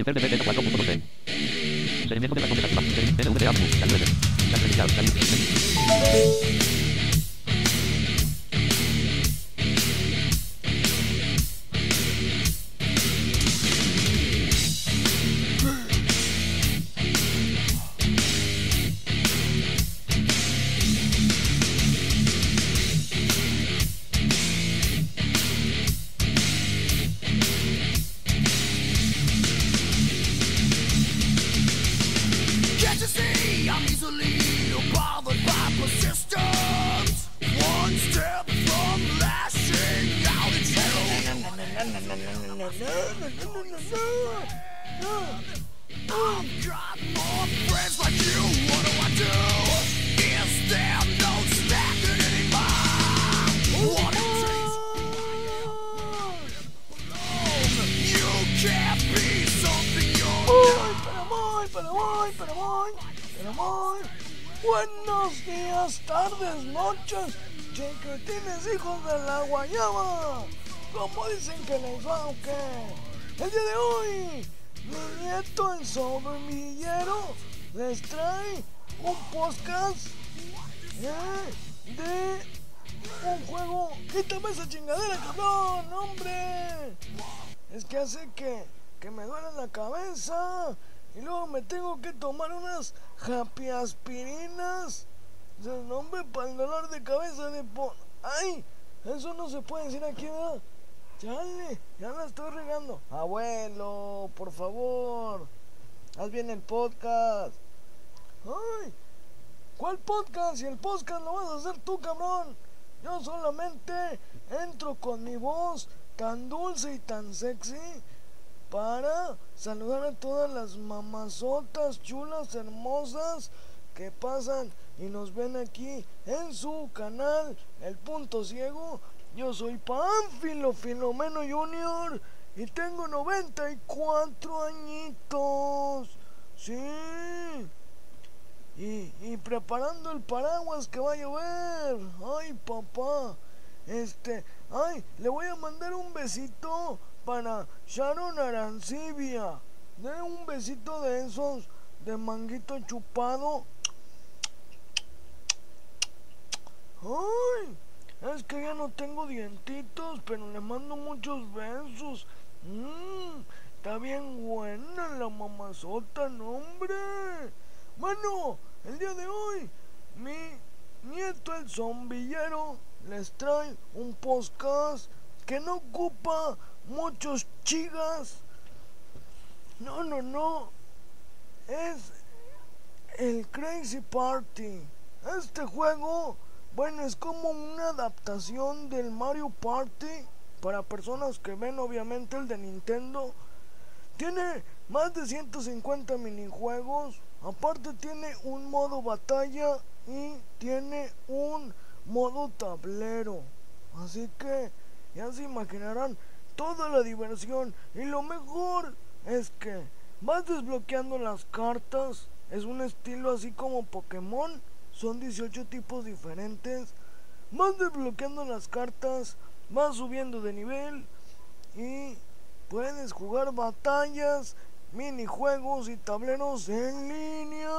Inter de 4.12. Seguimiento de la conversación. Y luego me tengo que tomar unas happy aspirinas. El nombre para el dolor de cabeza de po... ¡Ay! Eso no se puede decir aquí, ¿verdad? Chale, ya la estoy regando. Abuelo, por favor, haz bien el podcast. ¡Ay! ¿Cuál podcast? Si el podcast lo vas a hacer tú, cabrón. Yo solamente entro con mi voz tan dulce y tan sexy para saludar a todas las mamazotas chulas, hermosas que pasan y nos ven aquí en su canal El Punto Ciego. Yo soy Pánfilo Filomeno Junior y tengo 94 añitos. Sí. Y, y preparando el paraguas que va a llover. Ay, papá. Este, ay, le voy a mandar un besito para Sharon Arancibia. De un besito de esos de manguito chupado. Ay, es que ya no tengo dientitos, pero le mando muchos besos. Mmm, está bien buena la mamazota, no hombre. Bueno, el día de hoy, mi nieto el zombillero les trae un podcast que no ocupa muchos chigas. No, no, no. Es el Crazy Party. Este juego, bueno, es como una adaptación del Mario Party para personas que ven obviamente el de Nintendo. Tiene más de 150 minijuegos. Aparte tiene un modo batalla y tiene un modo tablero. Así que ya se imaginarán toda la diversión. Y lo mejor es que vas desbloqueando las cartas. Es un estilo así como Pokémon. Son 18 tipos diferentes. Vas desbloqueando las cartas. Vas subiendo de nivel. Y puedes jugar batallas, minijuegos y tableros en línea.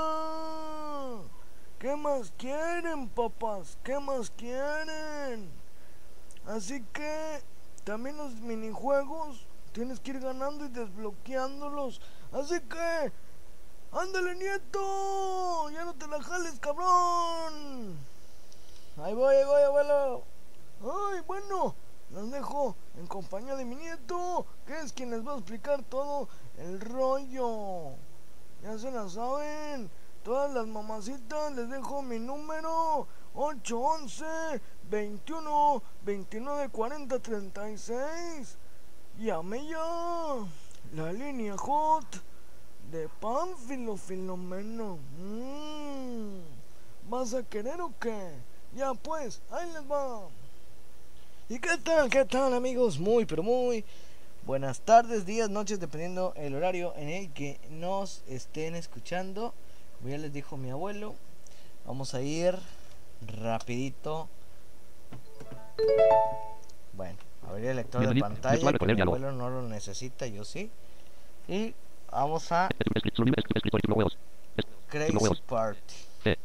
¿Qué más quieren, papás? ¿Qué más quieren? Así que también los minijuegos tienes que ir ganando y desbloqueándolos. Así que, ándale, nieto. Ya no te la jales, cabrón. Ahí voy, ahí voy, abuelo. Ay, bueno, los dejo en compañía de mi nieto, que es quien les va a explicar todo el rollo. Ya se la saben. Todas las mamacitas les dejo mi número 811 21 29 40 36. Llame ya. La línea hot de Pánfilo Filomeno. Mm. ¿Vas a querer o qué? Ya pues, ahí les va. ¿Y qué tal, qué tal amigos? Muy, pero muy buenas tardes, días, noches, dependiendo el horario en el que nos estén escuchando. Como ya les dijo mi abuelo, vamos a ir rapidito. Bueno, abrir el lector de pantalla, que mi abuelo no lo necesita, yo sí. Y Vamos a. Crazy. Party. C.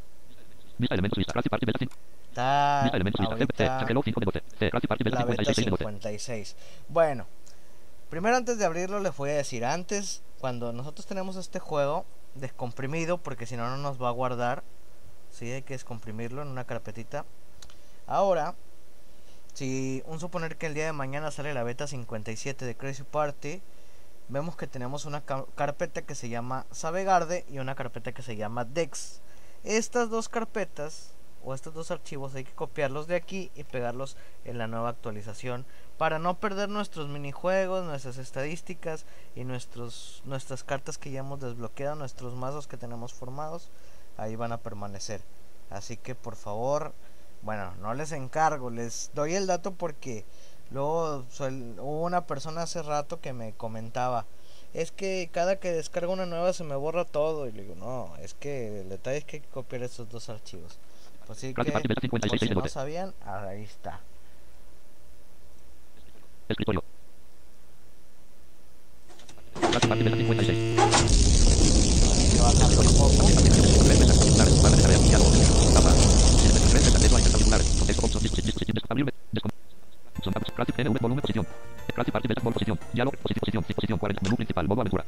Vista elementos lista. Classy Party beta 5. Está Vista elementos lista. C. ahorita Changelog 5 de 12. C. Classy Party beta la beta 56 de 12. 56. Bueno, primero antes de abrirlo les voy a decir, antes, cuando nosotros tenemos este juego descomprimido, porque si no, no nos va a guardar, sí, hay que descomprimirlo en una carpetita. Ahora, si un suponer que el día de mañana sale la beta 57 de Crazy Party, vemos que tenemos una ca- carpeta que se llama Savegarde y una carpeta que se llama Dex. Estas dos carpetas o estos dos archivos hay que copiarlos de aquí y pegarlos en la nueva actualización para no perder nuestros minijuegos, nuestras estadísticas y nuestros nuestras cartas que ya hemos desbloqueado, nuestros mazos que tenemos formados, ahí van a permanecer. Así que por favor, bueno, no les encargo, les doy el dato porque luego suel- hubo una persona hace rato que me comentaba, es que cada que descargo una nueva se me borra todo y le digo, no, es que el detalle es que hay que copiar estos dos archivos. Pues sí que, Clase parte beta por 56 si no 12. sabían, ahí está. Escritorio. Parte beta 56. Hay que bajarlo un poco. Titulares, barra de tarea, diálogo, tapa. Elemento tres, acceso a ingresar titulares. Contexto, opción, disposición, disposición, abrirme, descom- Son datos. Clase NV, volumen, posición. Clase parte posición. Diálogo, posición, posición, disposición, 40, menú principal, modo aventura.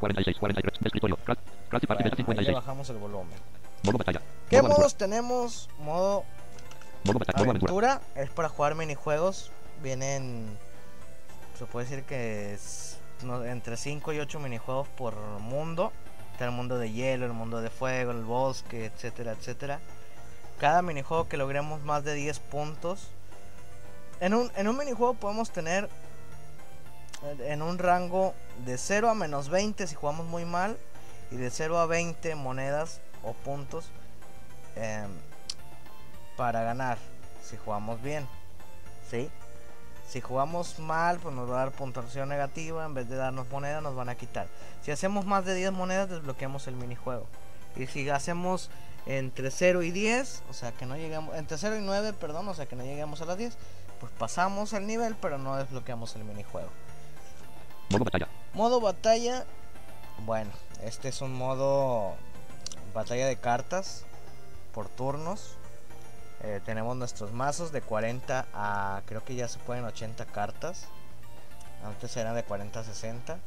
46, 43, escritorio. Clase clase parte beta Bueno, ahí le 56. bajamos el volumen. Modo batalla. ¿Qué modos tenemos? Modo Modo batalla, modo aventura. es para jugar minijuegos. Vienen, se puede decir que es entre 5 y 8 minijuegos por mundo. Está el mundo de hielo, el mundo de fuego, el bosque, etcétera, etcétera. Cada minijuego que logremos más de 10 puntos. En un, en un minijuego podemos tener en un rango de 0 a menos 20 si jugamos muy mal. Y de 0 a 20 monedas o puntos em, para ganar si jugamos bien. ¿Sí? Si jugamos mal, pues nos va a dar puntuación negativa. En vez de darnos monedas, nos van a quitar. Si hacemos más de 10 monedas, desbloqueamos el minijuego. Y si hacemos entre 0 y 10, o sea que no llegamos, entre 0 y 9, perdón, o sea que no lleguemos a las 10, pues pasamos el nivel, pero no desbloqueamos el minijuego. Modo batalla. Modo batalla. Bueno, este es un modo batalla de cartas por turnos. Eh, tenemos nuestros mazos de 40 a creo que ya se pueden 80 cartas. Antes eran de 40 a 60.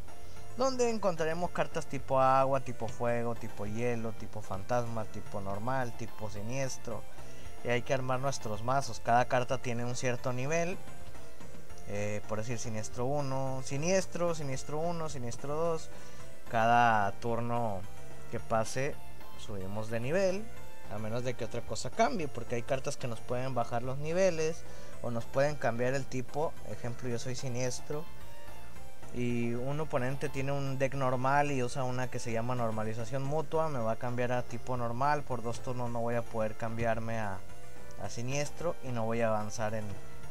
Donde encontraremos cartas tipo agua, tipo fuego, tipo hielo, tipo fantasma, tipo normal, tipo siniestro. Y hay que armar nuestros mazos. Cada carta tiene un cierto nivel. Eh, por decir siniestro 1, siniestro, siniestro 1, siniestro 2. Cada turno que pase subimos de nivel. A menos de que otra cosa cambie. Porque hay cartas que nos pueden bajar los niveles. O nos pueden cambiar el tipo. Ejemplo, yo soy siniestro. Y un oponente tiene un deck normal y usa una que se llama normalización mutua. Me va a cambiar a tipo normal. Por dos turnos no voy a poder cambiarme a, a siniestro. Y no voy a avanzar en,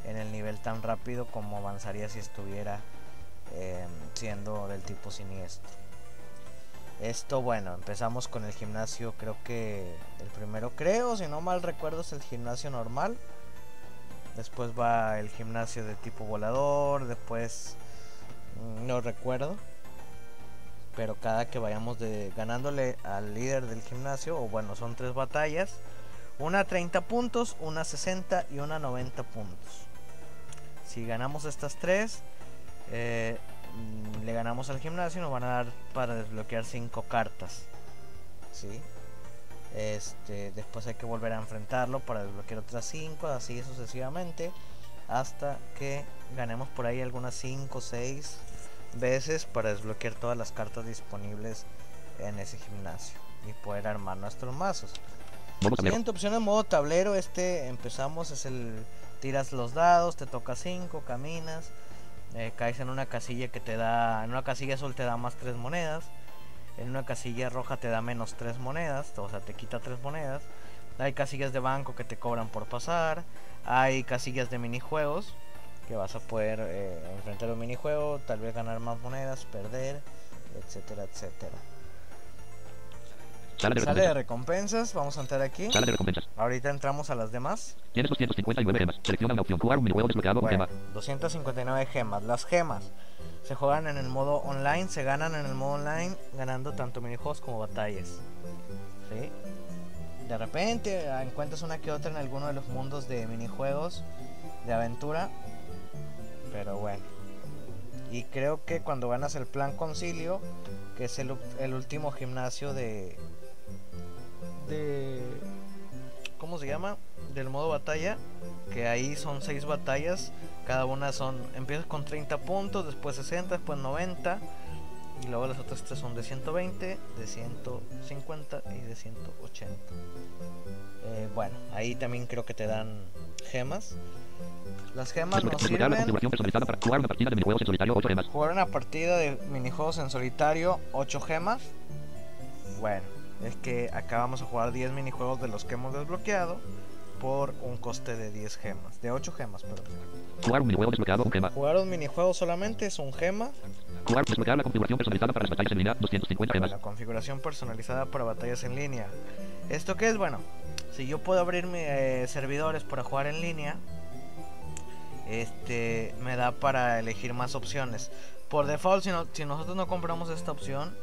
en el nivel tan rápido como avanzaría si estuviera eh, siendo del tipo siniestro. Esto, bueno, empezamos con el gimnasio, creo que el primero, creo, si no mal recuerdo, es el gimnasio normal. Después va el gimnasio de tipo volador, después no recuerdo. Pero cada que vayamos de, ganándole al líder del gimnasio, o bueno, son tres batallas, una 30 puntos, una 60 y una 90 puntos. Si ganamos estas tres, eh, mm, le ganamos al gimnasio nos van a dar para desbloquear 5 cartas. ¿Sí? Este, después hay que volver a enfrentarlo para desbloquear otras 5, así sucesivamente. Hasta que ganemos por ahí algunas 5 o 6 veces para desbloquear todas las cartas disponibles en ese gimnasio y poder armar nuestros mazos. Siguiente opción en modo tablero, este empezamos, es el tiras los dados, te toca 5, caminas, eh, caes en una casilla que te da, en una casilla azul te da más 3 monedas, en una casilla roja te da menos 3 monedas, o sea te quita 3 monedas, hay casillas de banco que te cobran por pasar, hay casillas de minijuegos que vas a poder eh, enfrentar un minijuego, tal vez ganar más monedas, perder, etcétera, etcétera. Sala de Sale de recompensas. vamos a entrar aquí. Sala de recompensas. Ahorita entramos a las demás. Tienes 259 gemas. Selecciona una opción. Jugar un minijuego desbloqueado con Bueno, gema. 259 gemas. Las gemas. Se juegan en el modo online, se ganan en el modo online, ganando tanto minijuegos como batallas. ¿Sí? De repente ah, encuentras una que otra en alguno de los mundos de minijuegos de aventura. Pero bueno. Y creo que cuando ganas el plan concilio, que es el, el último gimnasio de. de. ¿Cómo se llama? Del modo batalla. Que ahí son seis batallas. Cada una son. Empiezas con 30 puntos, después 60, después 90. Y luego las otras tres son de 120, de 150 y de 180. Eh, bueno, ahí también creo que te dan gemas. Las gemas nos sirven. para jugar una partida de minijuegos en solitario 8 gemas. Jugar una partida de minijuegos en solitario, 8 gemas. Bueno, es que acá vamos a jugar 10 minijuegos de los que hemos desbloqueado por un coste de 10 gemas, de 8 gemas, perdón. Jugar un minijuego desbloqueado un gema. Jugar un minijuego solamente es un gema. Jugar desbloquear la configuración personalizada para las batallas en línea 250 gemas. La configuración personalizada para batallas en línea. ¿Esto qué es? Bueno, si yo puedo abrir mi, eh, servidores para jugar en línea, este me da para elegir más opciones. Por default, si, no- si nosotros no compramos esta opción,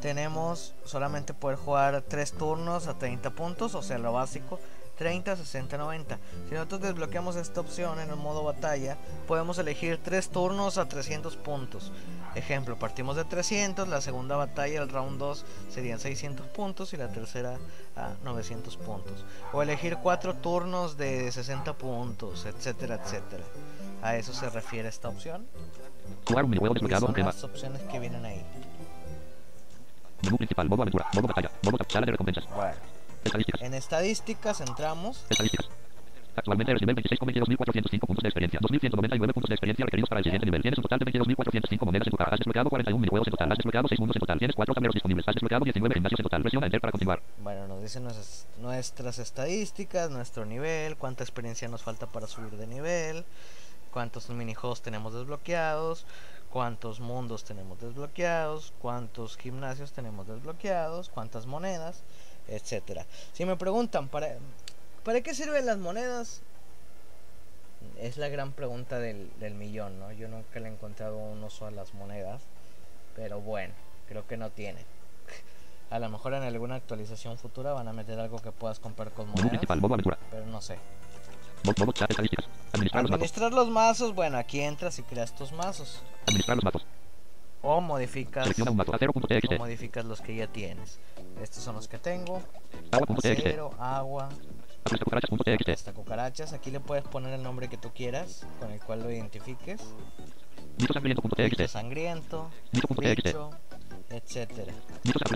tenemos solamente poder jugar 3 turnos a 30 puntos, o sea, lo básico. 30, 60, 90. Si nosotros desbloqueamos esta opción en el modo batalla, podemos elegir 3 turnos a 300 puntos. Ejemplo, partimos de 300, la segunda batalla, el round 2, serían 600 puntos y la tercera a 900 puntos. O elegir 4 turnos de 60 puntos, etcétera, etcétera. A eso se refiere esta opción. Y desbloqueado son las opciones que vienen ahí. Menú principal, modo aventura, modo batalla, modo sala de recompensas. Bueno, Estadísticas, en estadísticas entramos. estadísticas. Actualmente eres nivel 26 con 22.405 puntos de experiencia, 2.199 puntos de experiencia requeridos para el siguiente nivel. Tienes un total de 22.405 monedas en caja. Has desbloqueado 41 minijuegos en total. Has desbloqueado 6 mundos en total. Tienes 4 tableros disponibles. Has desbloqueado 19 gimnasios en total. Presiona Enter para continuar. Bueno, nos dicen nuestras, nuestras estadísticas, nuestro nivel, cuánta experiencia nos falta para subir de nivel, cuántos minijuegos tenemos desbloqueados, cuántos mundos tenemos desbloqueados, cuántos gimnasios tenemos desbloqueados, cuántas monedas, etcétera. Si me preguntan para ¿para qué sirven las monedas? Es la gran pregunta del, del millón, ¿no? Yo nunca le he encontrado un uso a las monedas, pero bueno, creo que no tiene. A lo mejor en alguna actualización futura van a meter algo que puedas comprar con monedas, principal, modo aventura. pero no sé. Administrar los mazos. Los mazos, bueno, aquí entras y creas tus mazos. Administrar los mazos. O modificas, o modificas los que ya tienes. Estos son los que tengo. Acero, agua, Apuesta cucarachas.txt. hasta cucarachas. Aquí le puedes poner el nombre que tú quieras, con el cual lo identifiques. Sangriento.txt. Sangriento, bicho, etcétera.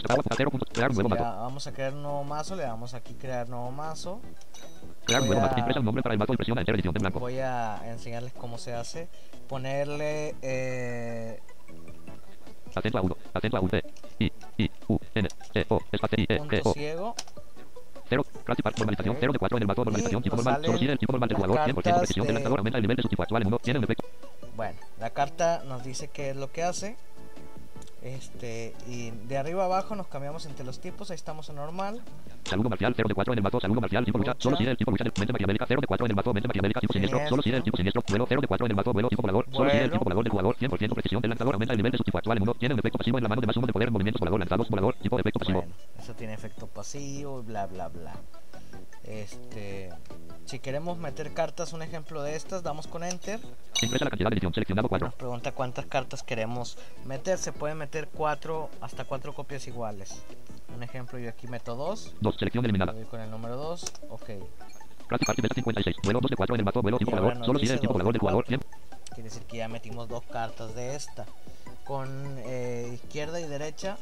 Vamos a crear un nuevo mazo, le damos aquí crear nuevo mazo. Crear nuevo a- mazo. Impresa un nombre para el mazo y presiona Enter edición en blanco. Voy a enseñarles cómo se hace. Ponerle eh, Agudo. Acento agudo. T. I. I. U. N. E. O. Espacio I. E. Punto O. ciego. 0. Classifier. Normalización. 0 de 4 en el mazo. Normalización. Tipo normal. Solo si el tipo normal del jugador. 100% cartas precisión del de- lanzador. Aumenta el nivel de su tipo actual en 1. Tiene un efecto. Bueno, la carta nos dice qué es lo que hace. Este, y de arriba abajo nos cambiamos entre los tipos. Ahí estamos en normal. Saludo marcial. 0 de 4 en el mazo. Saludo marcial. Tipo lucha. Solo si el tipo lucha. Mente maquiavélica. 0 de 4 en el mazo. Mente maquiavélica. Tipo siniestro. Solo si el tipo siniestro. Vuelo. 0 de 4 en el mazo. Vuelo. Tipo volador. Solo si el tipo volador del jugador. 100% precisión del lanzador. Aumenta el nivel de su tipo actual en 1. Tiene un efecto pasivo en la mano de más uno de poder en movimientos volador. Lanzados. Volador. Tipo de efecto pasivo. Bueno, eso tiene efecto pasivo bla bla bla. Este, si queremos meter cartas, un ejemplo de estas, damos con enter. Impresa la cantidad de edición. Seleccionado 4. Nos pregunta cuántas cartas queremos meter. Se pueden meter cuatro, hasta cuatro copias iguales. Un ejemplo, yo aquí meto dos. 2. Selección eliminada. Con el número 2. Ok. Beta 56. Vuelo 2 de 4 en el. Vuelo volador. Solo si dice el de volador del jugador. cuatro. 100. Quiere decir que ya metimos dos cartas de esta. Con eh, izquierda y derecha.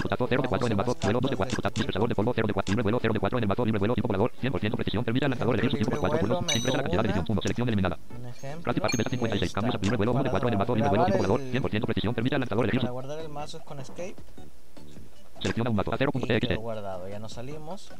Putazo 0 de 4 en el mazo. Vamos a Vuelo 2 de las 4. cartas de- Dispersador de polvo 0 de 4. Libre vuelo 0 de 4 en el mazo. Libre vuelo tipo volador. 100% precisión. Permite al lanzador elegir su tipo por 4 vuelo, turnos. Impresa la cantidad de edición. 1. Selección eliminada. Un ejemplo. Clase Party Beta y ahí 56. Cambios a libre vuelo 1 de 4 en el mazo. Libre vuelo tipo volador. 100% precisión. Permite al lanzador elegir Para su guardar el mazo es con escape. Selecciona un mazo. A 0 Y punto quedó TXT. guardado. Ya nos salimos.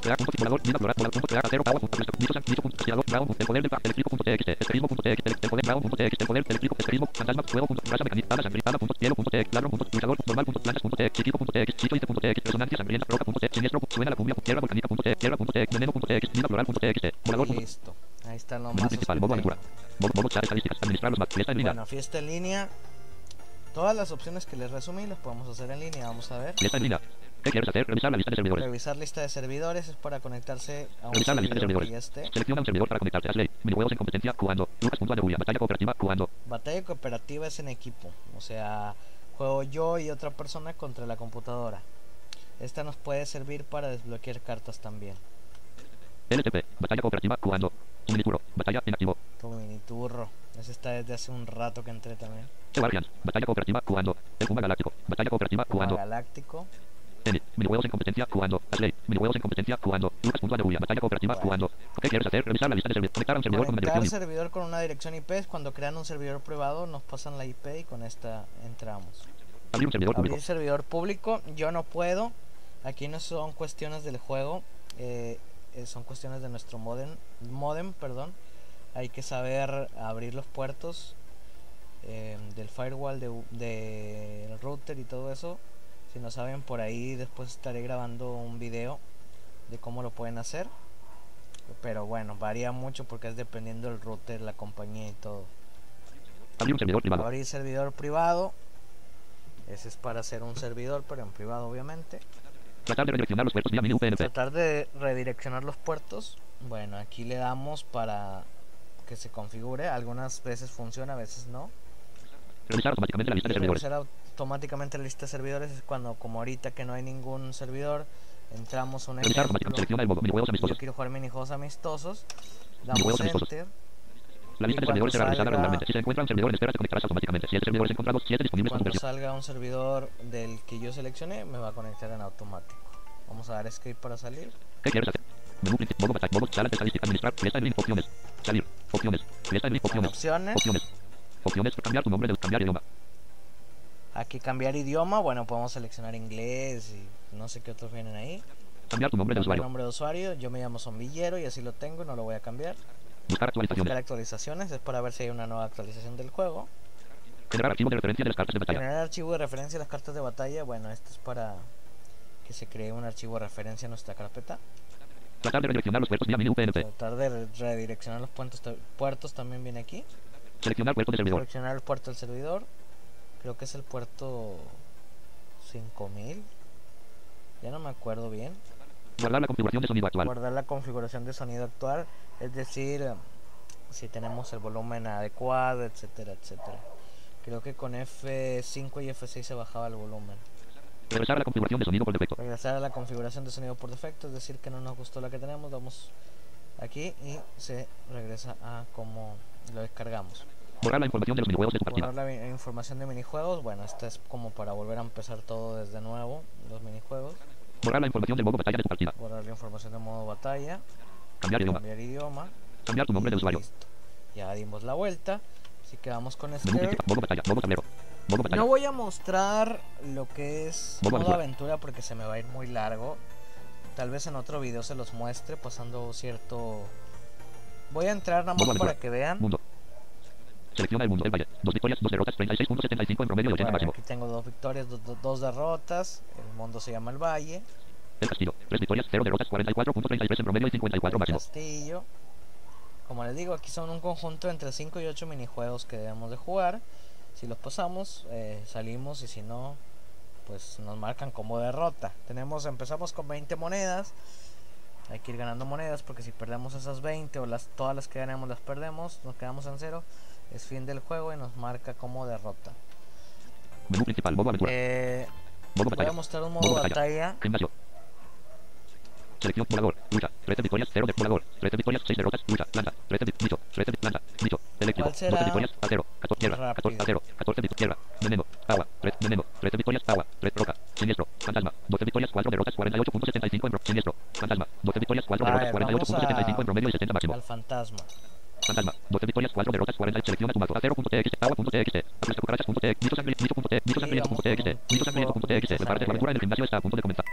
Crear punto simulador. Mina floral. Volador punto crear. A 0 agua punto. Mito san- mito punto creador. Brown. El poder del pa- eléctrico punto TXT. Escapismo punto TXT. El poder brown punto TXT. El poder eléctrico. Escapismo. Fantasma. Fuego punto. Raza mecánica. Tabla sangrientada punto. Hielo punto TXT. Ladrón punto. Luchador. Normal punto. Plantas punto TXT. Chiquito punto TXT. Chico punto TXT. Resonancia sangrienta. Roca punto TXT. Siniestro. Suena la cumbia. Tierra volcánica punto TXT. Tierra punto TXT. Veneno punto TXT. Mina floral punto TXT. Volador punto. listo. Ahí están los Menú mazos. principal. Modo aventura. Modo, modo chat estadísticas. Administrar los mazos. Fiesta en línea. Bueno, fiesta en línea. Todas las opciones que les resumí las podemos hacer en línea. Vamos a ver. Lista en línea. ¿Qué quieres hacer? Revisar la lista de servidores. Revisar lista de servidores es para conectarse a un Revisar la lista de servidor servidores. ya esté. Selecciona un servidor para conectarte. Ashley. Minijuegos en competencia. Jugando. Lucas.anebuya. Batalla cooperativa. Jugando. Batalla cooperativa es en equipo. O sea, juego yo y otra persona contra la computadora. Esta nos puede servir para desbloquear cartas también. LTP. Batalla cooperativa. Jugando. Miniturro. Batalla inactivo. Tu mini turro. Ese está desde hace un rato que entré también. The Guardians. Batalla cooperativa. Jugando. El Puma Galáctico. Batalla cooperativa. Jugando. Galáctico. Emi. Minijuegos en competencia. Jugando. Ashley. Minijuegos en competencia. Jugando. Lucas.anebuya. Batalla cooperativa. Bueno. Jugando. ¿Qué quieres hacer? Revisar la lista de servidores. Conectar a un servidor con una Conectar dirección. servidor con una dirección IP es cuando crean un servidor privado, nos pasan la IP y con esta entramos. Abrir un servidor público. Abrir servidor público, yo no puedo. Aquí no son cuestiones del juego, eh, son cuestiones de nuestro modem, modem, perdón. Hay que saber abrir los puertos eh, del firewall, del de, del router y todo eso. Si no saben, por ahí después estaré grabando un video de cómo lo pueden hacer. Pero bueno, varía mucho porque es dependiendo del router, la compañía y todo. Abrir un servidor privado. Abrir servidor privado. Ese es para hacer un servidor, pero en privado obviamente. Tratar de redireccionar los puertos vía mini UPnP. Tratar de redireccionar los puertos. Bueno, aquí le damos para que se configure. Algunas veces funciona, a veces no. Revisar automáticamente la lista de servidores. revisar automáticamente la lista de servidores es cuando, como ahorita que no hay ningún servidor, entramos un ejemplo. Yo quiero jugar minijuegos amistosos. Damos Minijuegos amistosos. La lista de servidores será revisada regularmente. Si se encuentra un servidor en espera, se conectará automáticamente. Si el servidor es encontrado, 7 disponibles Cuando salga un servidor del que yo seleccioné, me va a conectar en automático. Vamos a dar escape para salir. ¿Qué quieres hacer? Menú principal. Modo. Modo sala de estadística. Administrar. Fiesta en. Opciones. Salir. Opciones. Fiesta en Opciones. opciones, Opciones. Opciones. Cambiar tu nombre de cambiar idioma. aquí cambiar idioma. Bueno, podemos seleccionar inglés y no sé qué otros vienen ahí. Cambiar tu nombre de usuario. nombre de usuario. Yo me llamo Zombillero y así lo tengo no lo voy a cambiar. Buscar Buscar actualizaciones. actualizaciones es para ver si hay una nueva actualización del juego. Generar archivo de referencia de las cartas de batalla. Generar archivo de referencia a las cartas de batalla. Bueno, esto es para que se cree un archivo de referencia a nuestra carpeta. Tratar de redireccionar los puertos vía. Tratar de re- redireccionar los puertos, puertos también viene aquí. Seleccionar puerto de servidor. Seleccionar el puerto del servidor. Creo que es el puerto 5000. Ya no me acuerdo bien. Guardar la configuración de sonido actual. Guardar la configuración de sonido actual. Es decir, eh, si tenemos el volumen adecuado, etcétera, etcétera. Creo que con F5 y F6 se bajaba el volumen. Regresar a la configuración de sonido por defecto. Regresar a la configuración de sonido por defecto, es decir, que no nos gustó la que tenemos, damos aquí y se regresa a como lo descargamos. Borrar la información de los minijuegos de tu partida. Borrar la vi- información de minijuegos, bueno, esta es como para volver a empezar todo desde nuevo, los minijuegos. Borrar la información del modo batalla de tu partida. Borrar la información de modo batalla, Cambiar idioma. cambiar idioma. Cambiar tu nombre de usuario. listo. Ya dimos la vuelta, así que vamos con batalla. No voy a mostrar lo que es Modo aventura. aventura porque se me va a ir muy largo. Tal vez en otro video se los muestre pasando cierto... Voy a entrar nada más para que vean. Mundo. Selecciona el mundo del valle. Dos victorias, dos derrotas, 36.75 en promedio y 80 Bueno, máximo. aquí tengo dos victorias, do- do- dos derrotas. El mundo se llama el Valle. El castillo. Tres victorias, cero derrotas, 44.33 en promedio y 54 El máximo. castillo. Como les digo, aquí son un conjunto entre 5 y 8 minijuegos que debemos de jugar. Si los pasamos, eh, salimos y si no, pues nos marcan como derrota. Tenemos, empezamos con 20 monedas. Hay que ir ganando monedas porque si perdemos esas 20 o las todas las que ganamos las perdemos, nos quedamos en cero. Es fin del juego y nos marca como derrota. Menú principal. Modo aventura. Eh, Modo voy a mostrar un Modo modo batalla. batalla. Selección volador. Lucha. 13 victorias, 0 de volador. 13 victorias, 6 derrotas. Lucha. Lanza. 13 de nicho. 13 de lanza. Nicho. Eléctrico. ¿Cuál será 12 victorias. Acero. 14 tierra. 14 rápido? acero. 14 de tierra. Veneno. Agua. 3 veneno. 13 victorias. Agua. 3 roca. Siniestro. Fantasma. 12 victorias, 4 derrotas. 48.75 en pro. Siniestro. Fantasma. 12 victorias, 4 A derrotas. ver, vamos 48.75 a- en promedio y 70 máximo. Al fantasma. Fantasma. 12 victorias, 4 derrotas, 40. Selecciona tu mazo. Acero.txt. Agua.txt. Aplasta cucarachas.txt. Nicho sangriento.txt. Nicho sangriento.txt. La parte de aventura en el gimnasio está a punto de comenzar.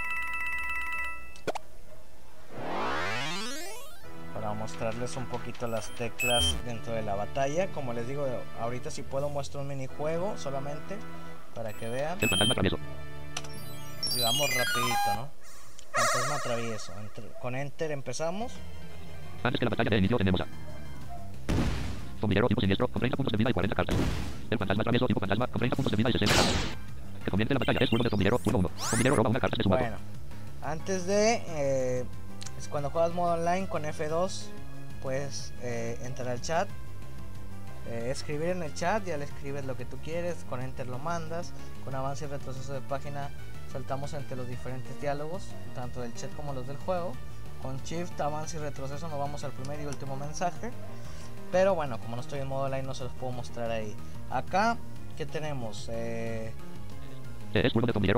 Para mostrarles un poquito las teclas dentro de la batalla. Como les digo, ahorita si puedo muestro un minijuego solamente para que vean. El fantasma travieso. Y vamos rapidito, ¿no? Fantasma travieso. Enter- con Enter empezamos. Antes que la batalla de inicio tenemos a Zombillero tipo siniestro con 30 puntos de vida y 40 cartas. El fantasma travieso tipo fantasma con 30 puntos de vida y 60 cartas. Que comience la batalla. Es turno de zombillero. Turno 1. Zombillero roba una carta de su. Bueno, antes de. eh, es cuando juegas modo online con F2, puedes eh, entrar al chat, eh, escribir en el chat, ya le escribes lo que tú quieres, con Enter lo mandas, con avance y retroceso de página saltamos entre los diferentes diálogos, tanto del chat como los del juego. Con Shift, avance y retroceso nos vamos al primer y último mensaje. Pero bueno, como no estoy en modo online no se los puedo mostrar ahí. Acá, ¿qué tenemos? Eh, Eh,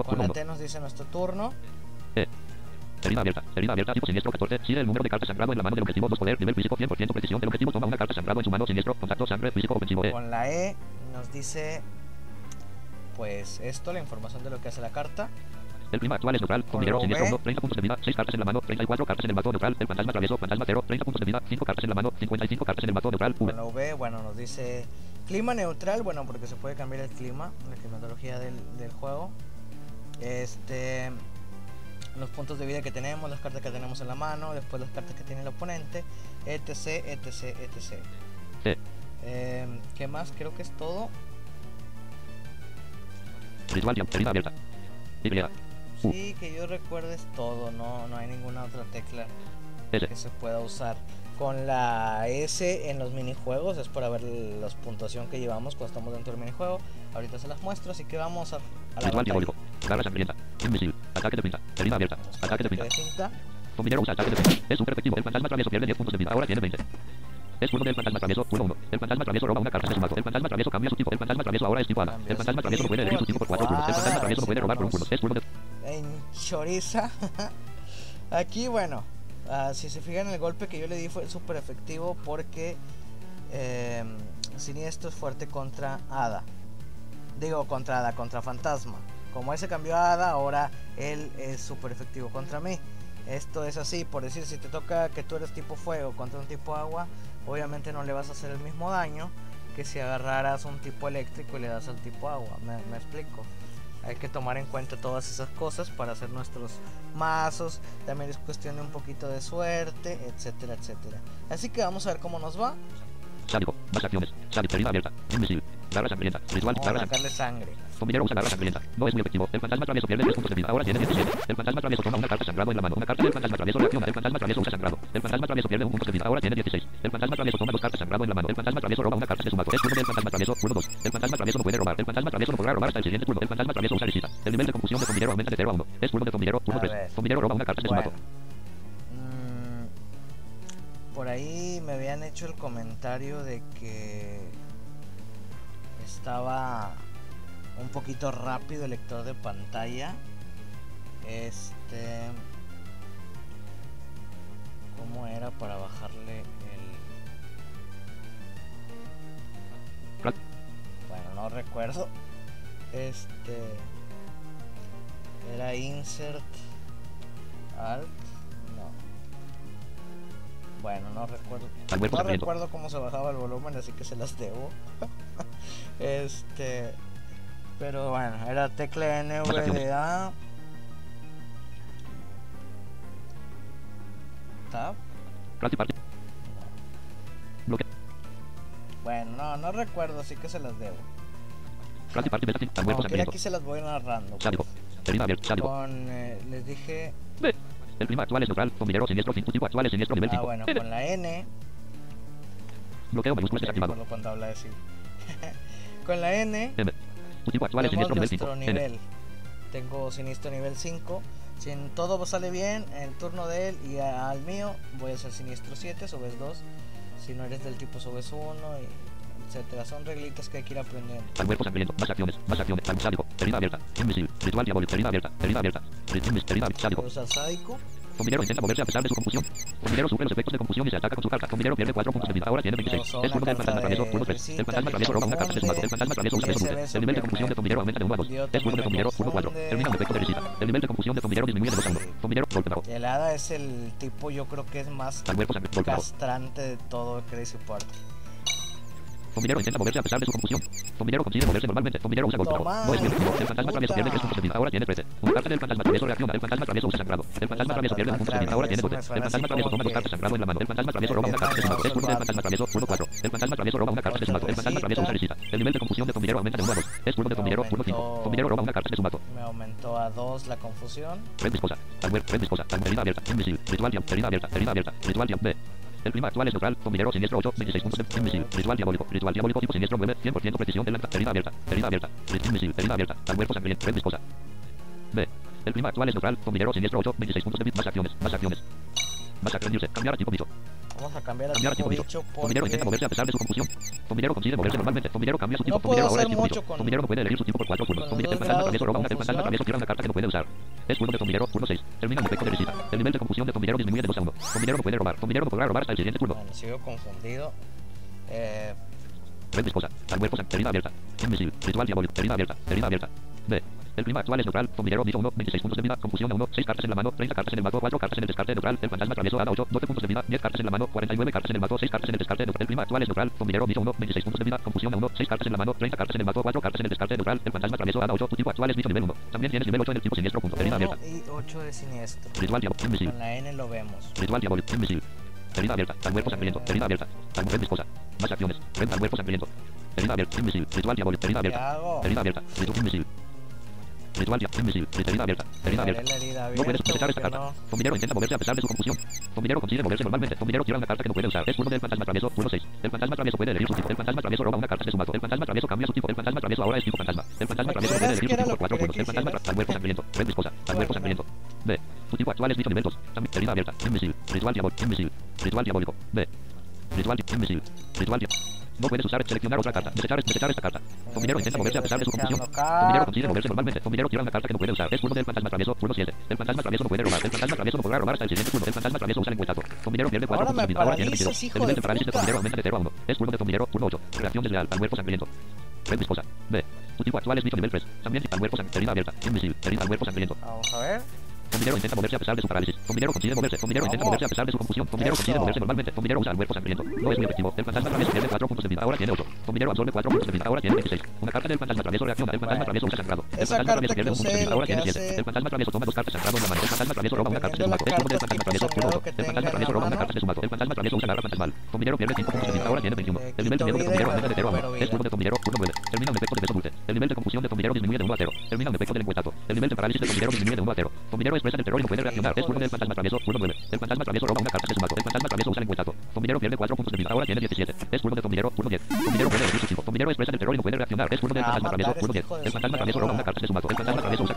con la 1. T nos dice nuestro turno. Herida abierta. Herida abierta. Tipo siniestro 14. Sigue el número de cartas sangrado en la mano del objetivo. 2 poder. Nivel físico 100% precisión del objetivo. Toma una carta sangrado en su mano. Siniestro. Contacto. Sangre. Físico ofensivo. E. Con la E nos dice pues esto, la información de lo que hace la carta. El clima actual es neutral. Siniestro. 1. 30 puntos de vida. 6 cartas en la mano. 34 cartas en el mazo neutral. El fantasma travieso. Fantasma 0. 30 puntos de vida. 5 cartas en la mano. 55 cartas en el neutral. V. Con la V, bueno, nos dice clima neutral, bueno, porque se puede cambiar el clima, la climatología del, del juego. Este los puntos de vida que tenemos, las cartas que tenemos en la mano, después las cartas que tiene el oponente, etc, etc, etc. Sí. Em, ¿Qué más? Creo que es todo. Ritual. abierta. Uh. Sí, que yo recuerde es todo, no, no hay ninguna otra tecla que se pueda usar. Con la S en los minijuegos es para ver la puntuación que llevamos cuando estamos dentro del minijuego. Ahorita se las muestro, así que vamos a, a la Ritual batalla. diabólico. Garra sangrienta. Invisible. Ataque de pinza. Herida abierta. Ataque de pinza. De cinta. Zombillero usa ataque de pinza. Es super efectivo. El fantasma travieso pierde 10 puntos de vida. Ahora tiene 20. Es turno del fantasma travieso. Turno 1. El fantasma travieso roba una carta de su mazo. El fantasma travieso cambia su tipo. El fantasma travieso ahora es tipo El su fantasma travieso no puede elegir su tipo por 4 tipo. turnos. El fantasma travieso no puede robar por un turno. Es turno de En Choriza. Aquí, bueno, ah, si se fijan, el golpe que yo le di fue súper efectivo porque eh, Siniestro es fuerte contra Hada. Digo, contra Hada, contra Fantasma. Como ese cambió a Hada, ahora él es súper efectivo contra mí. Esto es así, por decir, si te toca que tú eres tipo fuego contra un tipo agua, obviamente no le vas a hacer el mismo daño que si agarraras un tipo eléctrico y le das al tipo agua. ¿Me, me explico? Hay que tomar en cuenta todas esas cosas para hacer nuestros mazos. También es cuestión de un poquito de suerte, etcétera, etcétera. Así que vamos a ver cómo nos va. sádico. Más acciones. Herida abierta. Invisible. Garra sangrienta. Ritual. Vamos a Garra sangrienta. sacarle sangre. Usa garra sangrienta. No es muy efectivo. El fantasma travieso pierde 10 puntos de vida. Ahora tiene 17. El fantasma travieso toma una carta sangrado en la mano. Una carta del fantasma travieso reacciona. El fantasma travieso usa sangrado. El fantasma travieso pierde un punto de vida. Ahora tiene 16. El fantasma travieso toma dos cartas sangrado en la mano. El fantasma travieso roba una carta de su mazo. Es turno del fantasma travieso. Turno 2. El fantasma travieso no puede robar. El fantasma travieso no podrá robar hasta el siguiente turno. El fantasma travieso usa. El nivel de confusión de aumenta de 0 a 1. Es turno de zombillero. Turno A 3. ver. Zombillero roba una carta de su. Mm, por ahí me habían hecho el comentario de que estaba un poquito rápido el lector de pantalla. Este. ¿Cómo era para bajarle el.? Bueno, no recuerdo. Este. Era insert. Alt. No. Bueno, no recuerdo. No recuerdo cómo se bajaba el volumen, así que se las debo. este. Pero bueno, era tecla NVDA. Tab. Bueno, no, no recuerdo, así que se las debo. Sangriento. aquí se las voy narrando. pues. Con, eh, les dije. El clima actual es neutral. Siniestro. Actual es siniestro nivel ah 5. bueno, con la N, Bloqueo mayúsculas desactivado. cuando habla de sí. con la N, M. Actual es siniestro nivel 5. nuestro N. nivel. Tengo siniestro nivel 5. Si en todo sale bien, en el turno de él y al mío, voy a hacer siniestro 7, subes 2. Si no eres del tipo, subes 1, y etcétera. Son reglitas que hay que ir aprendiendo. Al cuerpo sangriento. Más acciones. Más acciones. Al sádico. Herida abierta. Ritual diabólico. Herida abierta. Herida abierta. Herida. Sádico. Sádico. Intenta moverse a pesar de su confusión. Sufre los efectos de confusión y se ataca con su carta. Pierde 4 puntos de vida. Ahora tiene 26. Usó Es turno del fantasma travieso. Turno 3. visita El fantasma travieso roba una carta de su mazo. El fantasma travieso usa beso El nivel de confusión de aumenta de 1 a 2. Yo Es turno de Turno 4. confunde. Termina efecto de visita. El nivel de confusión de disminuye de 2 a 1. Zombillero golpe bajo. El hada es el tipo, yo creo que es más castrante de todo Crazy Party. Zombinero intenta moverse a pesar de su confusión. Zombinero consigue moverse normalmente. Zombinero usa golpe. No es. El fantasma travieso pierde 3 puntos de vida. Ahora tiene 13. Una carta del fantasma travieso reacciona. El fantasma travieso usa sangrado. El fantasma travieso pierde un punto de vida. Ahora tiene 12. El fantasma travieso toma dos cartas sangrado en la mano. El fantasma travieso roba una carta de su. Es turno del fantasma travieso 1 4. El fantasma travieso roba una carta de su. El fantasma travieso usa risita. El nivel de confusión de zombinero aumenta de 1 a 2. Es turno de zombinero 1 5. Zombinero roba una carta de su. Me aumentó a 2 la confusión. Red. Alwer, red herida abierta. Invisible. Ritual diam. Herida abierta. Herida abierta. Ritual diam. B. El clima actual es neutral. Zombinero siniestro 8. 26 puntos de invisible. Ritual diabólico. Ritual diabólico tipo siniestro 9. 100% precisión de lanza. Herida abierta. Herida abierta. Invisible. Herida abierta. Alwer sangriento. Red viscosa. B. El clima actual es neutral. Zombinero siniestro 8. 26 puntos de vida. Más acciones. Más acciones. Más acciones. Cambiar a tipo bicho. Vamos a cambiar a Cambiar tipo bicho. Zombinero intenta moverse a pesar de su confusión. Zombinero consigue moverse normalmente. Zombinero cambia su tipo. No Zombinero ahora es mucho con- no puede elegir su tipo por cuatro turnos. los fantasma travieso roba una. El fantasma travieso tira una carta que no puede usar. Es turno de zombinero, turno 6. Termina el efecto de risita. El nivel de confusión de zombinero disminuye de 2 a 1. Zombinero no puede robar. Zombinero no podrá robar hasta el siguiente turno. Bueno, sigo confundido. Eh, Red viscosa. Al cuerpo herida abierta. Invisible. Ritual diabólico. Herida abierta. Herida abierta. B. El clima actual es neutral. Zombinero bicho 1. 26 puntos de vida. Confusión a 1. 6 cartas en la mano. 30 cartas en el mazo. 4 cartas en el descarte neutral. El fantasma travieso a 8. 12 puntos de vida. 10 cartas en la mano. 49 cartas en el mazo. 6 cartas en el descarte neutral. El clima actual es neutral. Zombinero bicho 1. 26 puntos de vida. Confusión a 1. 6 cartas en la mano. 30 cartas en el mazo. 4 cartas en el descarte neutral. El fantasma travieso a 8. Tu tipo actual es bicho nivel 1. También tienes nivel 8 en el tipo siniestro. Punto. Herida 1 abierta. y 8 de siniestro. Ritual diabólico. Invisible. Con la N lo vemos. Ritual diabólico. Invisible. Herida abierta. Al cuerpo sangriento. Herida abierta. Al red viscosa. Más acciones. Red al cuerpo sangriento. Herida abierta. Invisible. Ritual diabólico. Herida ¿Qué abierta. Herida abierta. Ritual invisible. Ritual diabólico. Invisible. Herida abierta. Herida abierta. No puedes esta carta. intenta moverse a pesar de su confusión. Consigue moverse normalmente. Tira una carta que no puede usar. Es turno del fantasma travieso. Turno 6. El fantasma travieso puede elegir su tipo. El fantasma travieso roba una carta de su mazo. El fantasma travieso cambia su tipo. El fantasma travieso ahora es tipo fantasma. El fantasma travieso puede elegir su ¿Qué era tipo por turnos. El fantasma quisieras? tra- al cuerpo sangriento. Sangriento. B. Tu tipo actual es bicho nivel 2. También herida abierta. Ritual diabólico. Ritual diabólico. B. Ritual. Ritual di- No puedes usar seleccionar otra carta. Desechar, desechar esta carta. Intenta moverse a pesar de su confusión. Zombinero consigue moverse normalmente. Tira una carta que no puede usar. Es turno del fantasma travieso. Turno 7. El fantasma travieso no puede robar. El fantasma travieso no podrá robar hasta el siguiente turno. El fantasma travieso usa el pierde 4 Ahora puntos de vida. Ahora tiene paralizas, 22. hijo El nivel de parálisis de puta. zombinero aumenta de 0 a 1. Es turno de zombinero. Turno 8. Reacción desleal. Al cuerpo sangriento. Red viscosa. B. Tu tipo actual es bicho nivel 3. También al cuerpo sangriento. Herida abierta. Invisible. Herida al cuerpo sangriento. Vamos a ver. Zombinero intenta moverse a pesar de su parálisis. Zombinero consigue moverse. Zombinero intenta moverse a pesar de su confusión. Consigue moverse normalmente. Usa cuerpo sangriento. No es muy efectivo. El fantasma travieso pierde 4 puntos de vida. Ahora tiene 8. Zombinero absorbe 4 puntos de vida. Ahora tiene 26. Una carta del fantasma travieso reacciona. El fantasma travieso usa sangrado. El fantasma travieso pierde un punto de vida. Ahora tiene hace- 7. El fantasma travieso toma dos cartas sangrado en la mano. El fantasma travieso roba una carta de su mazo. Es turno del fantasma travieso. Turno 8. El fantasma travieso roba una carta de su mazo. El fantasma travieso usa garra fantasmal. Pierde 5 puntos de vida. Ahora tiene 21. El nivel de miedo de aumenta de 0 a 1. Es turno de zombinero. Turno 9. Termina un efecto de. El nivel de confusión de disminuye de 1 a 0. Termina un efecto del. El nivel de parálisis de disminuye de 1 a 0. Zombinero expresa el terror y no puede reaccionar. Es del fantasma travieso. Turno 9. El fantasma travieso roba una carta de su mazo. El fantasma travieso usa el encuentro. Zombinero pierde 4 puntos de vida. Ahora tiene 17. Es turno de zombinero. Turno 10. Zombinero puede elegir su expresa terror y no puede reaccionar. Es turno del fantasma travieso. matar Turno 10. hijo de El fantasma travieso roba una carta de su mazo. El fantasma travieso usa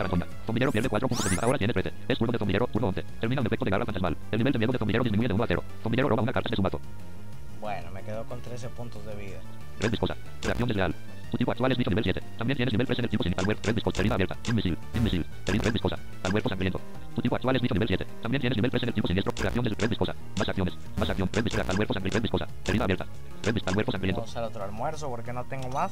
pierde 4 puntos de vida. Ahora tiene 13. Es turno de zombinero. Turno 11. Termina un efecto de garra fantasmal. El nivel de miedo de zombinero disminuye de 1 a 0. Zombinero roba una carta de su mazo. Bueno, me quedo con 13 puntos de vida. Red viscosa. Reacción desleal. Tu tipo actual es bicho nivel 7. También tienes nivel 3 en el tipo sin al red abierta. Invisible. Invisible. Herida red. Al sangriento. Actual es nivel 7. También tienes nivel 3 en el tipo del red viscosa. Más acciones. Más acción. Red viscosa. Al cuerpo sangriento. Red viscosa. Abierta. Red viscosa. Al sangriento. Vamos a usar otro almuerzo porque no tengo más.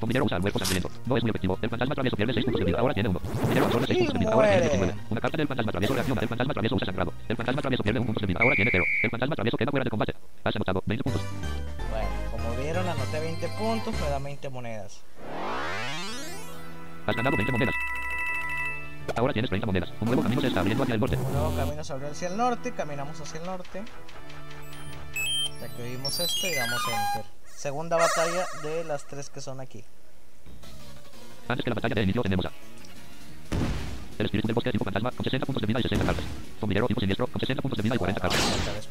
Usa sangriento. No es muy efectivo. El fantasma travieso pierde 6 puntos de vida. Ahora tiene 1. Zombinero absorbe 6 Y puntos de vida. Ahora tiene muere. 19. Una carta del fantasma travieso reacciona. El fantasma travieso usa sangrado. El fantasma travieso pierde 1 punto de vida. Ahora tiene 0. El fantasma travieso queda fuera de combate. Has anotado 20 puntos. Bueno, como vieron, anoté 20 puntos, me da 20 monedas. Has ganado 20 monedas. Ahora tienes 30 monedas. Un nuevo camino se está abriendo hacia el norte. Un nuevo camino se abrió hacia el norte, caminamos hacia el norte. Ya que vimos esto y damos enter. Segunda batalla de las tres que son aquí. Antes que la batalla de inicio tenemos a... El espíritu del bosque tipo fantasma con 60 puntos de vida y 60 cartas. Zombinero tipo siniestro con 60 puntos de vida y 40 cartas.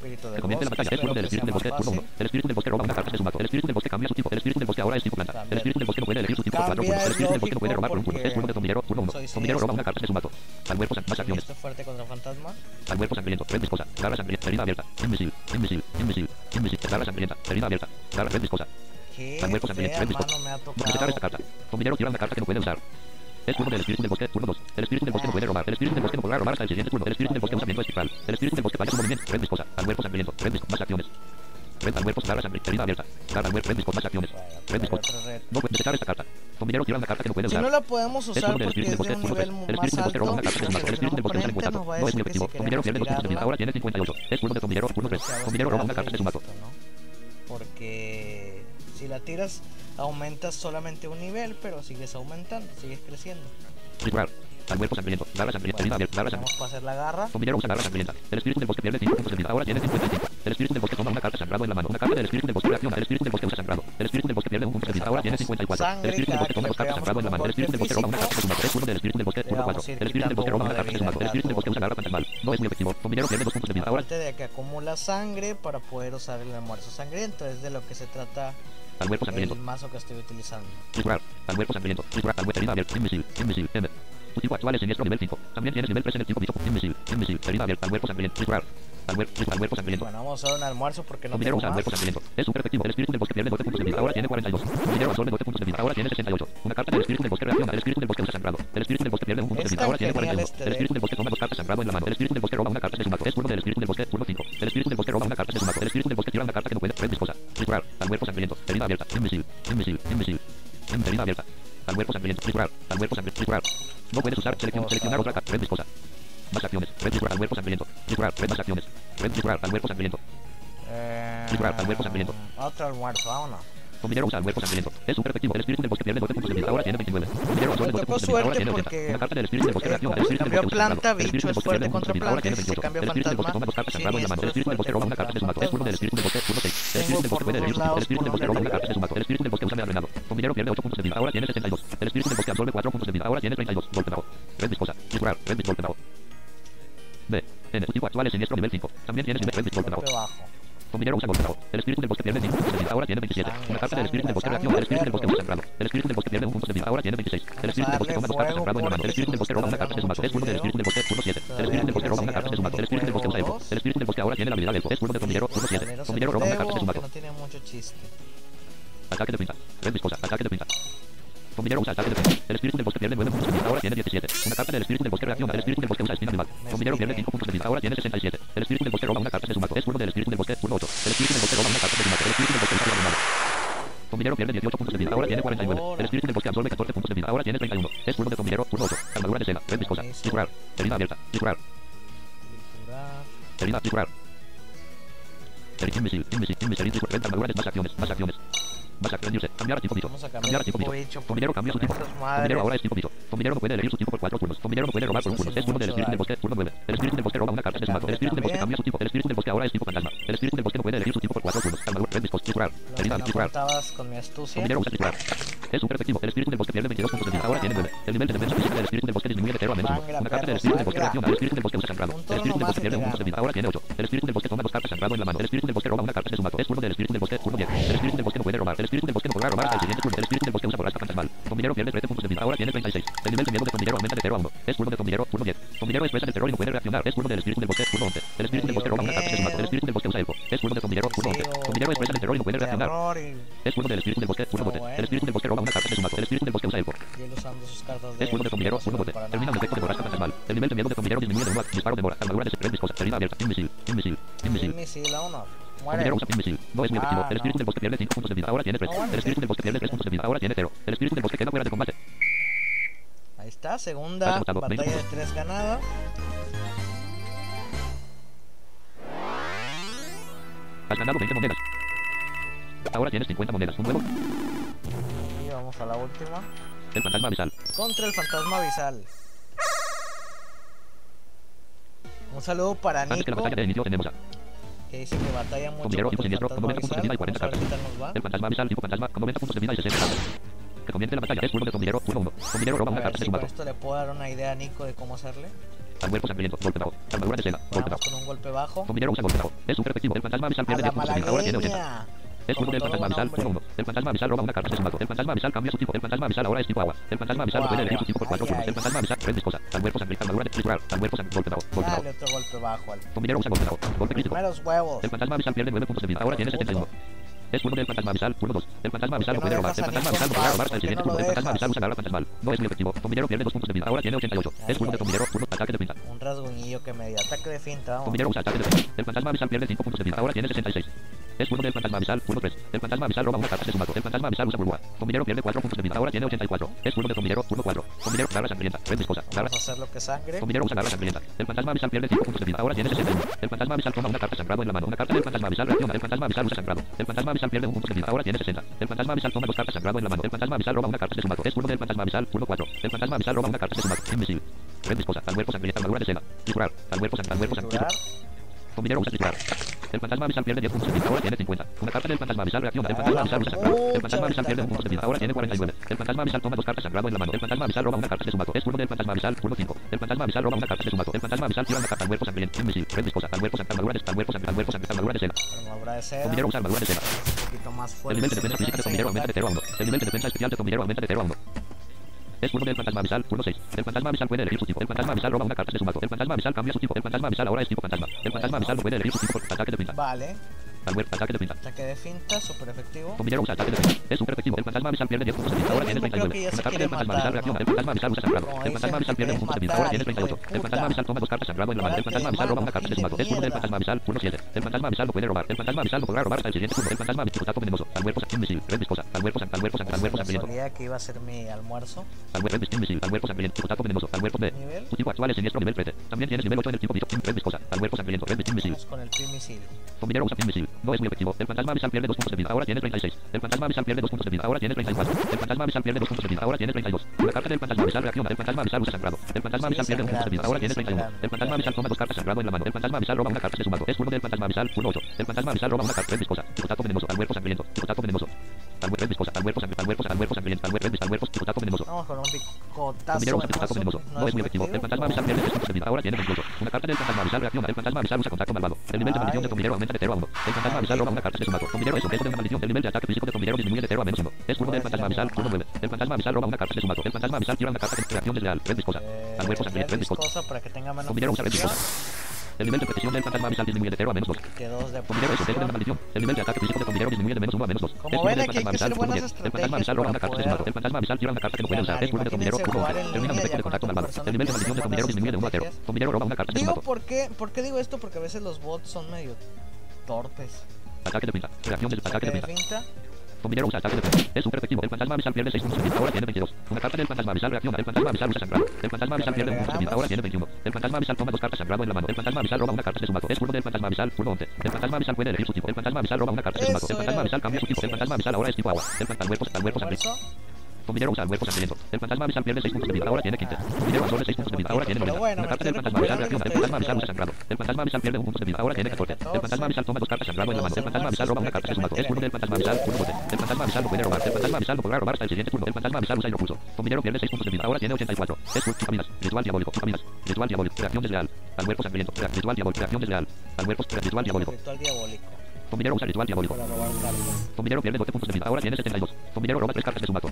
Que comience la bosque, batalla. Es espero del espíritu del bosque, 1. fácil. El espíritu del bosque roba una carta de su mazo. El espíritu del bosque cambia su tipo. El espíritu del bosque ahora es tipo planta. El espíritu del bosque no puede elegir su tipo por 4 Cambia, turnos. El es espíritu del bosque no puede robar por un turno. Es turno de turno 1. soy Zombinero roba una carta de su mazo. Al cuerpo más acciones. Al cuerpo sangriento. Red viscosa. Garra sangrienta. Herida abierta. Invisible. Invisible. Invisible. Garra sangrienta. Herida abierta. Garra red viscosa. ¿Qué Al cuerpo sangriento. fea Red viscosa. desechar esta carta. Zombinero tira una carta que no puede usar. Es turno del espíritu del bosque, turno 2. El espíritu del bosque no puede robar. El espíritu del bosque no podrá robar hasta el siguiente turno. El espíritu del bosque usa viento espectral. El espíritu del bosque falla su movimiento. Red viscosa. Al cuerpo sangriento. Red viscosa. Más acciones. Red. Herida abierta. Cuerpo. Red. Más acciones. No puede desechar esta carta. Tira una carta que no puede Si usar. no la podemos usar porque es de bosque, un turno nivel 3. El más espíritu del bosque roba alto, una carta de su mazo. El espíritu del bosque usa el oponente encuentro. No es muy efectivo. Pierde 2 puntos de vida. Ahora tiene 58. Es turno de zombinero, turno 3. seamos Zombinero roba una carta de su ¿no? Porque Si la tiras, aumentas solamente un nivel, pero sigues aumentando, sigues creciendo. Al cuerpo sangriento. Garra sangrienta. Abierta. Garra sangrienta. para hacer la garra. Combinero usa garra sangrienta. El espíritu del bosque pierde 5 puntos de vida. Ahora tiene 55. El espíritu del bosque toma una carta sangrado en la mano. Una carta del espíritu del bosque reacciona. El espíritu del bosque usa sangrado. El espíritu del bosque pierde un punto de vida. Ahora tiene 54. El espíritu del bosque toma dos cartas sangrado en la mano. El espíritu del bosque roba una carta de su mano. Es turno del espíritu del bosque. Turno 4. El espíritu del bosque roba una carta de su mano. El espíritu del bosque usa garra fantasmal. No es muy efectivo. Combinero pierde 2 puntos de vida. Ahora de que acumula sangre para poder usar el almuerzo sangriento, es de lo que se trata al cuerpo el sangriento. mazo que estoy utilizando. Disparar. Al cuerpo sangriento. Disparar. Al cuerpo abierta. Invisible. Invisible. M. Tu tipo actual es siniestro nivel 5. También tienes nivel 3 en el tipo bicho. Invisible. Invisible. Herida abierta. Al cuerpo sangriento. Disparar. Al cuerpo, al cuerpo sangriento. Bueno, vamos a un almuerzo porque no tengo usa cuerpo sangriento. Es super efectivo. El espíritu del bosque pierde 12 puntos de vida. Ahora tiene 42. Combinero absorbe 12 puntos de vida. Ahora tiene 68. Una carta del espíritu del bosque reacciona. El espíritu del bosque usa sangrado. El espíritu del bosque pierde un punto de vida. Ahora tiene genial 41. este El espíritu deck. del bosque toma dos cartas sangrado en la mano. El espíritu del bosque roba una carta de su. Es turno del espíritu del bosque. Turno 5. El espíritu del bosque roba una carta de su. El espíritu del bosque tira una carta que no puede. Sangriento. Herida abierta. Invisible. Invisible. Invisible. Herida abierta. Al cuerpo sangriento. Disparar. Al cuerpo sangriento. Disparar. No puedes usar. Selección, seleccionar otra. Red viscosa. Más acciones. Red disparar al cuerpo sangriento. Disparar. Red más acciones. Red disparar al cuerpo sangriento. Eh, Disparar al cuerpo sangriento. Otro almuerzo, vámonos. Combinero usa sangriento. Es super efectivo. El espíritu del bosque pierde 12 puntos de vida. Ahora tiene 29. Combinero absorbe Me 12 tocó puntos de vida. Ahora tiene 80. porque, Una carta del espíritu del bosque eh, reacciona. El como se espíritu del cambió bosque usa planta, sangrado. El espíritu bicho del es bosque fuerte pierde un punto de vida. Ahora contra tiene planta, y si se 28. cambia El espíritu del bosque fantasma, toma dos cartas sangrado en la mano. El espíritu del bosque roba una carta de su mazo. Es turno del espíritu del bosque. Turno 6. El espíritu del bosque puede elegir su tipo. El espíritu del bosque roba una carta de su mazo. El espíritu del bosque usa medio Combinero pierde 8 puntos de vida. Ahora tiene 72. El espíritu del bosque absorbe 4 puntos de vida. Ahora tiene 32. Golpe bajo. Red viscosa. Red vis golpe bajo. B. N. Tu tipo actual es siniestro nivel 5. También tienes nivel red vis golpe bajo. Combinero usa golpe. El espíritu del bosque pierde 5 puntos de vida. Ahora tiene 27. Una carta del espíritu del bosque reacciona. El espíritu del bosque usa sangrado. El espíritu del bosque pierde 1 punto de vida. Ahora tiene 26. El espíritu del bosque toma dos cartas sangrado en la mano. El espíritu del bosque roba una carta de su mazo. Es turno del espíritu del bosque. Turno 7. El espíritu del bosque roba una carta de su mazo. El espíritu del bosque usa elfo. El espíritu del bosque ahora tiene la habilidad de elfo. Es turno de combinero. Turno 7. Primero Combinero roba una carta de su mazo. no tiene mucho chiste. Ataque de pinza. Red viscosa. Ataque de pinza. Combinero usa ataque de pinza. El espíritu del bosque pierde 9 puntos de vida. Ahora tiene 17. Una carta del espíritu del bosque reacciona. El espíritu del bosque usa espina animal. Combinero pierde 5 puntos de vida. Ahora tiene 67. El espíritu del bosque roba una carta de su mazo. Es turno del espíritu del bosque. Turno 8. El espíritu del bosque roba una carta de su mazo. El espíritu del bosque usa animal. Combinero pierde 18 puntos de vida. Ahora tiene 49. El espíritu del bosque absorbe 14 puntos de vida. Ahora tiene 31. Es turno de combinero. Turno 8. Armadura de seda. Red viscosa. Disparar. Herida abierta. Triturar. Herida. Disparar. Herida. Invisible. Invisible. Invisible. Disparar. Red armadura de más acciones. Más acciones. Más. Dice. Cambiar a. Vamos a Cambiar a bicho. Combinero cambia su. Estas Combinero ahora es. Combinero no puede elegir su tipo por 4 turnos. Combinero no puede robar por un turno. Es turno del espíritu del bosque. Turno 9. El espíritu del bosque roba una carta de su mazo. El espíritu del bosque cambia su tipo. El espíritu del bosque ahora es tipo fantasma. El espíritu del bosque no puede elegir su tipo por 4 turnos. Armadura. Red. Disparar. Lo Herida. contabas con mi astucia. Combinero usa disparar. Es super efectivo. El espíritu del bosque pierde 22 puntos de vida. Ahora tiene 9. El nivel de defensa física del espíritu del bosque disminuye de 0 a menos 1. Sangra, Una carta del espíritu del bosque reacciona. El espíritu del bosque usa sangrado. Un El espíritu del bosque y pierde te 1 punto de vida. Ahora tiene 8. El espíritu del bosque toma dos cartas sangrado en la mano. El espíritu del bosque roba una carta de su mazo. Es turno del espíritu del bosque. Turno 10. El espíritu del bosque no puede robar. El espíritu del bosque no podrá robar hasta el siguiente turno. El espíritu del bosque usa borrasca fantasmal. Combinero pierde 13 puntos de vida. Ahora tiene 36. El nivel de miedo de combinero aumenta de 0 a 1. Es turno de combinero. Turno 10. Combinero expresa el terror y no puede reaccionar. Es turno del espíritu del bosque. Turno 11. El espíritu del bosque roba una carta de su mazo. El espíritu del bosque usa elfo. Es turno de combinero. Turno 11. Combinero expresa el terror y no puede reaccionar. Terror y, Es turno del espíritu del bosque. Turno 12. El espíritu del bosque roba una carta de su. El espíritu del bosque usa elfo. de. Es turno de combinero. Turno 12. para Termina el nada. efecto de borrasca fantasmal. El nivel de miedo de combinero disminuye de 1 a disparo de mora. Armadura de secret viscosa. Herida abierta. Invisible. Invisible. Muere. Combinero usa invisible. No es muy efectivo. Ah, El espíritu no. del bosque pierde 5 puntos de vida. Ahora tiene 3. No, bueno, El espíritu sí. del bosque pierde 3 puntos de vida. Ahora tiene 0. El espíritu del bosque queda fuera de combate. Ahí está, segunda batalla de 20 tres ganada. Has ganado 20 monedas. Ahora tienes 50 monedas. Un nuevo. Y vamos a la última. El fantasma abisal. Contra el fantasma abisal. Un saludo para Antes que la Nico, batalla de inicio tenemos a que dice que batalla mucho Combinero, contra el con fantasma 90 puntos de vida y abisal. 40 Vamos a ver qué tal nos va. el fantasma abisal tipo fantasma con 90 puntos de vida y 60 cartas. Que comience la batalla. Es turno de combinero. Turno 1. Combinero roba una carta de su con mazo. esto le puedo dar una idea a Nico de cómo hacerle. Al cuerpo sangriento. Golpe bajo. Armadura de seda. Golpe bajo. con un golpe bajo. Combinero usa golpe bajo. Es super efectivo. El fantasma abisal pierde la 10 puntos de vida. Ahora tiene 80. Turno Como del fantasma abisal. 1. El fantasma abisal roba una carta de su mazo. El fantasma abisal cambia su tipo. El fantasma abisal ahora es tipo agua. El fantasma abisal puede elegir su tipo por 4 Ay, turnos. ay. El fantasma abisal red viscosa. Al cuerpo sangriento. Armadura de cuerpo sangriento. Golpe bajo. Golpe bajo. Dale otro golpe bajo al Combinero usa golpe bajo. Golpe crítico. El fantasma abisal pierde 9 puntos de vida. Ahora tiene 71. Es turno del fantasma abisal. Turno 2. El fantasma abisal no ¿Por qué puede robar. El fantasma abisal podrá robar hasta ¿Por el siguiente turno. El fantasma dejas? abisal usa garra fantasmal. No es muy efectivo. Combinero pierde 2 puntos de vida. Ahora tiene 88. Es turno de combinero. Turno ataque de pinza. Un rasguñillo que me dio ataque de finta. Combinero usa ataque de pinza. El fantasma abisal pierde 5 puntos de vida. Ahora tiene 66. Es turno del fantasma abisal, turno 3. El fantasma abisal roba una carta de su mazo. El fantasma abisal usa burbuja. Combinero pierde 4 puntos de vida. Ahora tiene 84. Es turno del combinero, turno 4. Combinero garra sangrienta. Red viscosa. Garra. Vamos a hacer lo que sangre. Combinero usa garra sangrienta. El fantasma abisal pierde 5 puntos de vida. Ahora tiene 61. El fantasma abisal toma una carta sangrado en la mano. Una carta del fantasma abisal reacciona. El fantasma abisal usa sangrado. El fantasma abisal pierde un punto de vida. Ahora tiene 60. El fantasma abisal toma dos cartas sangrado en la mano. El fantasma abisal roba una carta de su mazo. Es turno del fantasma abisal, turno 4. El fantasma abisal roba una carta de su mazo. Invisible. Red viscosa. Al cuerpo sangrienta. Armadura de seda. Al cuerpo sang- al cuerpo sangrienta. Combinero usa triturar. El fantasma abisal pierde 10 puntos de vida. Ahora tiene 50. Una carta del fantasma abisal reacciona. El fantasma abisal usa sangrado. El fantasma abisal pierde un punto de vida. Ahora tiene 49. El fantasma abisal toma dos cartas sangrado en la mano. El fantasma abisal roba una carta de su mazo. Es turno del fantasma abisal, turno 5. El fantasma abisal roba una carta de su mazo. El fantasma abisal tira una carta al cuerpo sangriento. Invisible. Red viscosa. Al cuerpo sang- armadura de al cuerpo sang- al cuerpo sang- armadura de seda. Armadura de seda. Combinero usa armadura de seda. Un poquito más El nivel de defensa física de sí, combinero aumenta de 0 a 1. contacto. El nivel de defensa especial de combinero aumenta de 0 a 1. Es turno del fantasma abisal, turno 6. El fantasma abisal puede elegir su tipo. El fantasma abisal roba una carta de su mazo. El fantasma abisal cambia su tipo. El fantasma abisal ahora es tipo fantasma. El fantasma abisal no puede elegir su tipo por ataque de pinta. Vale. Ataque de pinta. Ataque de finta, súper efectivo. Combinero usa ataque de pinta. Es super efectivo. El fantasma abisal pierde 10 puntos de vida. Ahora tiene Creo que 39. ya se Una carta quiere del fantasma matar, abisal reacciona. El fantasma abisal usa sangrado. El fantasma abisal pierde un punto de vida. Ahora tiene matar, hijo de 38. El fantasma abisal toma dos cartas sangrado en la mano. El fantasma abisal roba una carta de su. Es turno del fantasma abisal, turno 7. El fantasma abisal no puede robar. El fantasma abisal no podrá robar hasta el siguiente turno. El fantasma abisal taco venenoso. Red viscosa. Sangriento. Sabía que iba a ser mi almuerzo. Red sangriento. Taco venenoso. Al cuerpo B. Nivel. Su tipo actual es siniestro nivel 13. También tienes nivel 8 en el tipo bicho. Red viscosa. Al cuerpo sangriento. Red con el usa. No es muy efectivo. El fantasma abisal pierde 2 puntos de vida. Ahora tiene 36. El fantasma pierde 2 puntos de. Ahora tiene 34. El fantasma abisal pierde 2 puntos de vida. Ahora tiene 32. Una carta del fantasma reacciona. El fantasma abisal usa sangrado. El fantasma abisal pierde 1 punto de vida. Ahora tiene sangrando, 31. sigue El fantasma toma dos cartas sangrado en la mano. El fantasma abisal roba una carta de su mazo. Es del fantasma abisal, turno 8. El fantasma roba una carta viscosa. Venenoso. Al cuerpo sangriento. Venenoso. Vamos con un picotazo. No es muy efectivo. El fantasma abisal pierde 3 puntos de vida. Ahora tiene 28. Una carta del fantasma abisal reacciona. El fantasma abisal usa contacto malvado. El nivel de maldición de combinero aumenta de 0 a 1. El fantasma abisal roba una carta de su mazo. Combinero es objeto de una maldición. El nivel de ataque físico de combinero disminuye de 0 a menos 1. Es turno del fantasma abisal, turno 9. El fantasma abisal roba una carta de su mazo. El fantasma abisal tira una carta de reacción desleal. Red viscosa. Al cuerpo sangriento. Red red viscosa. viscosa para que tenga menos Combinero usa red presión. viscosa. El nivel de precisión del fantasma abisal disminuye de 0 a menos 2. Que dos de Combinero es de una presión. maldición. El nivel de ataque físico de combinero disminuye de menos 1 a menos 2. Como ven, aquí hay que turno buenas 10. El fantasma abisal roba una carta de su mazo. El fantasma abisal tira una carta que no puede usar. Es turno de combinero, turno 11. Termina un efecto de contacto malvado. El nivel de maldición de combinero disminuye de 1 a 0. Combinero roba una carta de su mazo. ¿por qué? ¿por qué digo esto? Porque a veces los bots son medio torpes. Ataque de pinta. Reacción del ataque de pinta. Combinero usa ataque de pinta. Es super efectivo. El fantasma abisal pierde 6 puntos. Ahora tiene 22. Una carta del fantasma abisal reacciona. El fantasma abisal usa sangrado. El fantasma abisal pierde un punto. Ahora tiene 21. El fantasma abisal toma dos cartas sangrado en la mano. El fantasma abisal roba una carta de su mazo. Es turno del fantasma abisal, turno 11. El fantasma abisal puede elegir su tipo. El fantasma abisal roba una carta de su mazo. El fantasma abisal cambia su tipo. El fantasma abisal ahora es tipo agua. El fantasma cuerpo, al cuerpo sangriento. Combinero usa cuerpo sangriento. El fantasma abisal pierde 6 puntos de vida. Ahora tiene 15. Combinero absorbe 6 puntos de vida. Ahora tiene Pero 90. bueno, Una me carta del fantasma abisal reacciona. El fantasma abisal usa sangrado. El fantasma abisal pierde un punto de vida. Ahora tiene 14. El fantasma abisal toma dos cartas sangrado en la mano. El fantasma abisal roba una carta de su mazo. Es turno del fantasma abisal, turno 12. El fantasma abisal no puede robar. El fantasma abisal no podrá robar hasta el siguiente turno. El fantasma abisal usa pierde 6 puntos de vida. Ahora tiene 84. Es. Ritual diabólico. Ritual diabólico. Reacción desleal. Al cuerpo sangriento. Ritual diabólico. Reacción desleal. Al cuerpo. Ritual diabólico. Ritual diabólico. Combinero usa ritual diabólico. Combinero pierde 12 puntos de vida. Ahora tiene 72. Combinero roba 3 cartas de su mazo.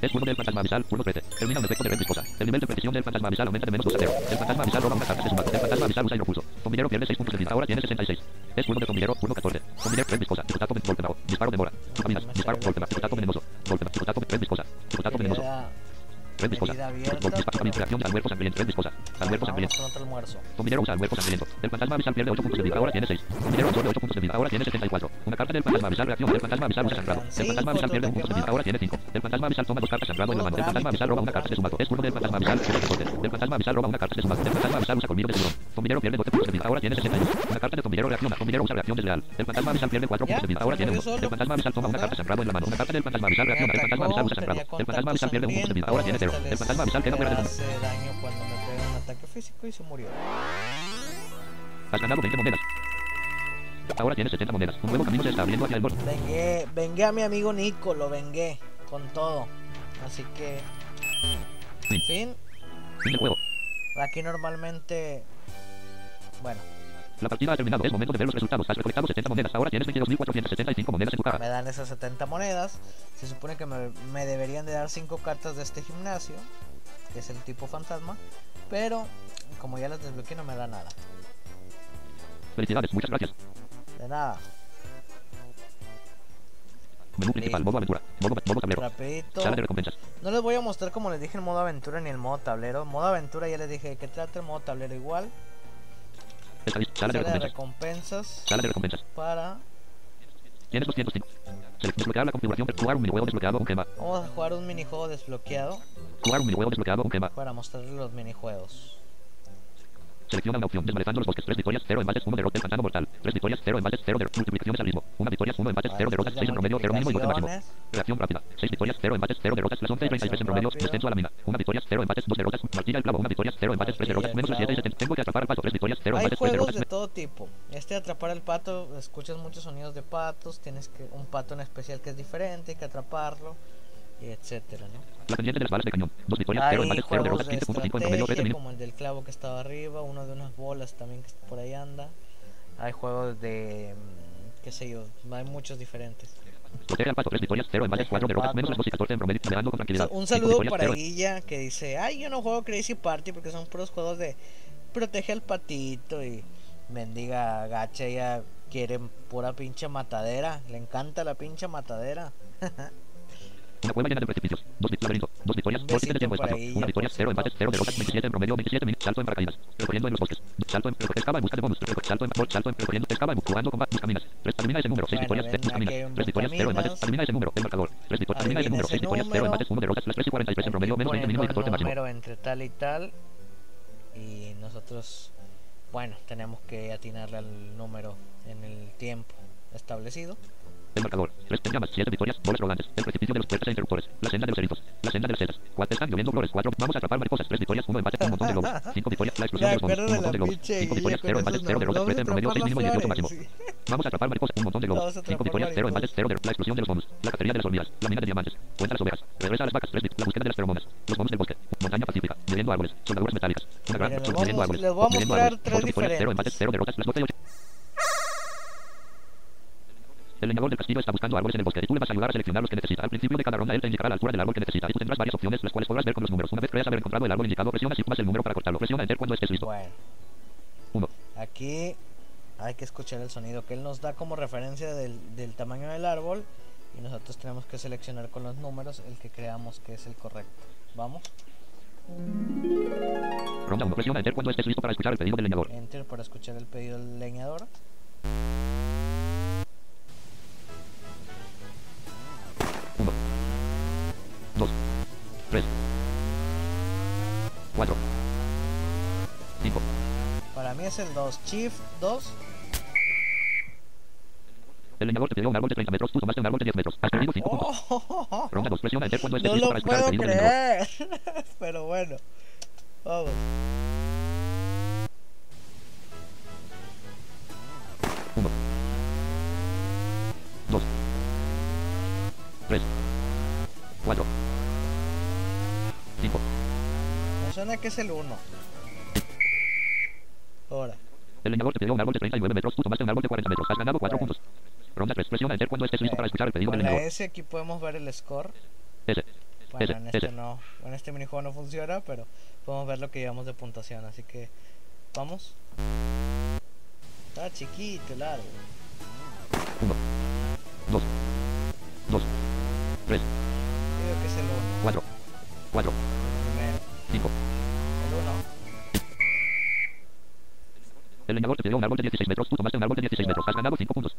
Es turno del fantasma abisal, turno 13. Termina un efecto de red viscosa. El nivel de precisión del fantasma abisal aumenta de menos 2 a 0. El fantasma abisal roba una carta de su mazo. El fantasma abisal usa hidropulso. Combinero pierde 6 puntos de vida. Ahora tiene 66. Es turno de combinero, turno 14. Combinero red viscosa. Picotaco golpe bajo. Disparo de mora. Tú caminas. Disparo golpe bajo. Picotaco venenoso. Golpe bajo. Picotaco red viscosa. Herida abierta. Golpe disparo también reacción al cuerpo sangriento. Red viscosa. Al cuerpo Vamos sangriento. almuerzo. Combinero usa el cuerpo sangriento. El fantasma abisal pierde 8 puntos de vida. Ahora tiene 6. Combinero absorbe 8 puntos de vida. Ahora tiene 74. Una carta del fantasma abisal reacciona. El fantasma abisal usa sangrado. El fantasma abisal pierde un punto de vida. Ahora tiene 5. El fantasma abisal toma dos cartas sangrado en la mano. El fantasma abisal roba una carta de su mazo. Es turno del fantasma abisal. turno 14. El fantasma abisal roba una carta de su. El fantasma abisal usa colmillo de tiburón. Combinero pierde 12 puntos de vida. Ahora tiene 61. Una carta de combinero reacciona. Combinero usa reacción desleal. El fantasma abisal pierde 4 Ya, puntos de vida. Ahora tiene murió 1. solo. El fantasma abisal toma una carta sangrado en la mano. Una carta del fantasma abisal reacciona. El fantasma abisal usa sangrado. El fantasma abisal pierde un punto de vida. Ahora tiene 0. El fantasma abisal queda pierde hace daño cuando me pega un ataque físico y se murió. Has ganado 20 monedas. Ahora tienes 70 monedas. Un nuevo camino se está abriendo hacia el bosque. Vengué, vengué a mi amigo Nico, lo vengué con todo. Así que, Fin. fin. Fin del juego. Aquí normalmente, bueno, La partida ha terminado. Es momento de ver los resultados. Has recolectado 70 monedas. Ahora tienes 22.475 monedas en tu caja. me dan esas 70 monedas. Se supone que me, me deberían de dar 5 cartas de este gimnasio, que es el tipo fantasma. Pero, como ya las desbloqueé, no me da nada. Felicidades. Muchas gracias. De nada. Menú principal. Modo aventura. Modo, modo tablero. Rapidito. Sala de recompensas. No les voy a mostrar como les dije el modo aventura ni el modo tablero. Modo aventura ya les dije que trata el modo tablero igual. Sala de recompensas. Sala de recompensas. para Tienes 205. Select- Desbloquear la configuración. Jugar un minijuego desbloqueado. Un gema. Vamos a jugar un minijuego desbloqueado Jugar un minijuego desbloqueado. Un gema. para mostrarles los minijuegos. Selecciona una opción. Desmalezando los bosques. 3 victorias, 0 embates, 1 derrota. El pantano mortal. 3 victorias, 0 embates, 0 derrotas. Multiplicaciones al mismo. 1 victorias, 1 embates, 0 derrotas. 6 en promedio, 0 mínimo y 12 máximo. Reacción rápida. 6 victorias, 0 empates, 0 derrotas. Las 11 y 33 en promedio. Reacción Descenso a la mina. 1 victoria, 0 empates, 2 derrotas. Martilla al clavo. 1 victoria, 0 empates, 3 Martilla derrotas. al Menos 7 y clavo. 70. Tengo que atrapar al pato. 3 victorias, 0 Hay empates, 3 juegos derrotas. de todo tipo. Este atrapar el pato, escuchas muchos sonidos de patos, tienes que un pato en especial que es diferente, hay que atraparlo, y etcétera, ¿no? La pendiente de las balas de cañón. 2 victorias, 0 Hay empates, 0 juegos derrotas. de 15.5 en promedio. 13 estrategia minutos. como el del clavo que estaba arriba, uno de unas bolas también que por ahí anda. Hay juegos de mm, qué sé yo, hay muchos diferentes. Protege al pato. 3 victorias, 0 empates, Protege 4 al derrotas. pato. Menos las 2 y 14 en promedio. Navegando con tranquilidad. Un 5 saludo para 0 Guilla que dice, ay yo no juego Crazy Party porque son puros juegos de protege al patito y mendiga gacha ella quiere pura pinche matadera, le encanta la pinche matadera. Una cueva llena de precipicios. Dos laberinto. Dos victorias. Dos de tiempo espacio. Una victoria. Cero empates. Cero derrotas. 27 en promedio. 27 minutos. Salto en paracaídas. Recorriendo en los bosques. Salto en. Excava en busca de bonus. Salto en. Salto en. Recorriendo. Excava en. Jugando con. Buscaminas. Tres. Adivina ese número. Seis victorias. Tres. Un Tres victorias. Cero empates. Adivina ese número. El marcador. Tres victorias. Adivina ese número. Seis victorias. Cero empates. Uno derrotas. Las 3 y 43 en promedio. Menos 20 Ponen mínimo y un 14 máximo. número entre tal y tal y nosotros bueno tenemos que atinarle al número en el tiempo establecido El marcador. Tres llamas. Siete victorias. Bolas rodantes. El precipicio de los puertas e interruptores. La senda de los eritos. La senda de las setas. Cuatro están lloviendo flores. Cuatro. Vamos a atrapar mariposas. Tres victorias. Uno empate. Un montón de globos. Cinco victorias. La explosión de los bombos. Un montón de globos. Cinco victorias. Cero empates. Cero derrotas. Tres en promedio. Seis mínimo y 18 máximo. flores. Vamos a atrapar mariposas, un montón de globos. Cinco victorias, cero empates, cero de la explosión de los bombos. La cacería de las hormigas, la mina de diamantes. Cuenta las ovejas, regresa a las vacas, tres la búsqueda de las feromonas. Los bombos del bosque, montaña pacífica, midiendo árboles, soldaduras metálicas. Una gran, midiendo árboles, les voy a mostrar árboles. tres victorias, cero diferentes. empates, cero derrotas, las 12 y ocho. El leñador del castillo está buscando árboles en el bosque y tú le vas a ayudar a seleccionar los que necesita. Al principio de cada ronda él te indicará la altura del árbol que necesita y tú tendrás varias opciones las cuales podrás ver con los números. Una vez creas haber encontrado el árbol indicado, presiona shift más el número para cortarlo. Presiona enter cuando estés listo. bueno Uno. aquí hay que escuchar el sonido que él nos da como referencia del, del tamaño del árbol y nosotros tenemos que seleccionar con los números el que creamos que es el correcto vamos Ronda 1. Presiona enter cuando estés listo para escuchar el pedido del leñador. enter para escuchar el pedido del leñador 3, 4, 5, para mí es el 2 shift 2 El leñador te pidió un árbol de 30 metros, tú tomaste un árbol de 10 metros. Has perdido 5 puntos. ¡Oh! Ronda 2. Presiona enter cuando estés No listo para escuchar el pedido del leñador. Pero bueno. Vamos. Uno, dos, tres, cuatro, cinco. Me suena que es el 1. Ahora. El leñador te pidió un árbol de 39 metros, tú tomaste un árbol de 40 metros. Has ganado 4 Bueno. puntos. Ronda 3. Presiona enter cuando estés listo para escuchar el pedido del la leñador. S aquí podemos ver el score. S. Bueno, Ese, en este ese. no. En este minijuego no funciona, pero podemos ver lo que llevamos de puntuación. Así que vamos. Está chiquito el árbol. 1, 2, 2, 3, Creo que es el 1. 4, 4, Primero. 5. El 1. El leñador te pidió un árbol de 16 metros, tú tomaste un árbol de 16 metros. Has ganado 5 puntos.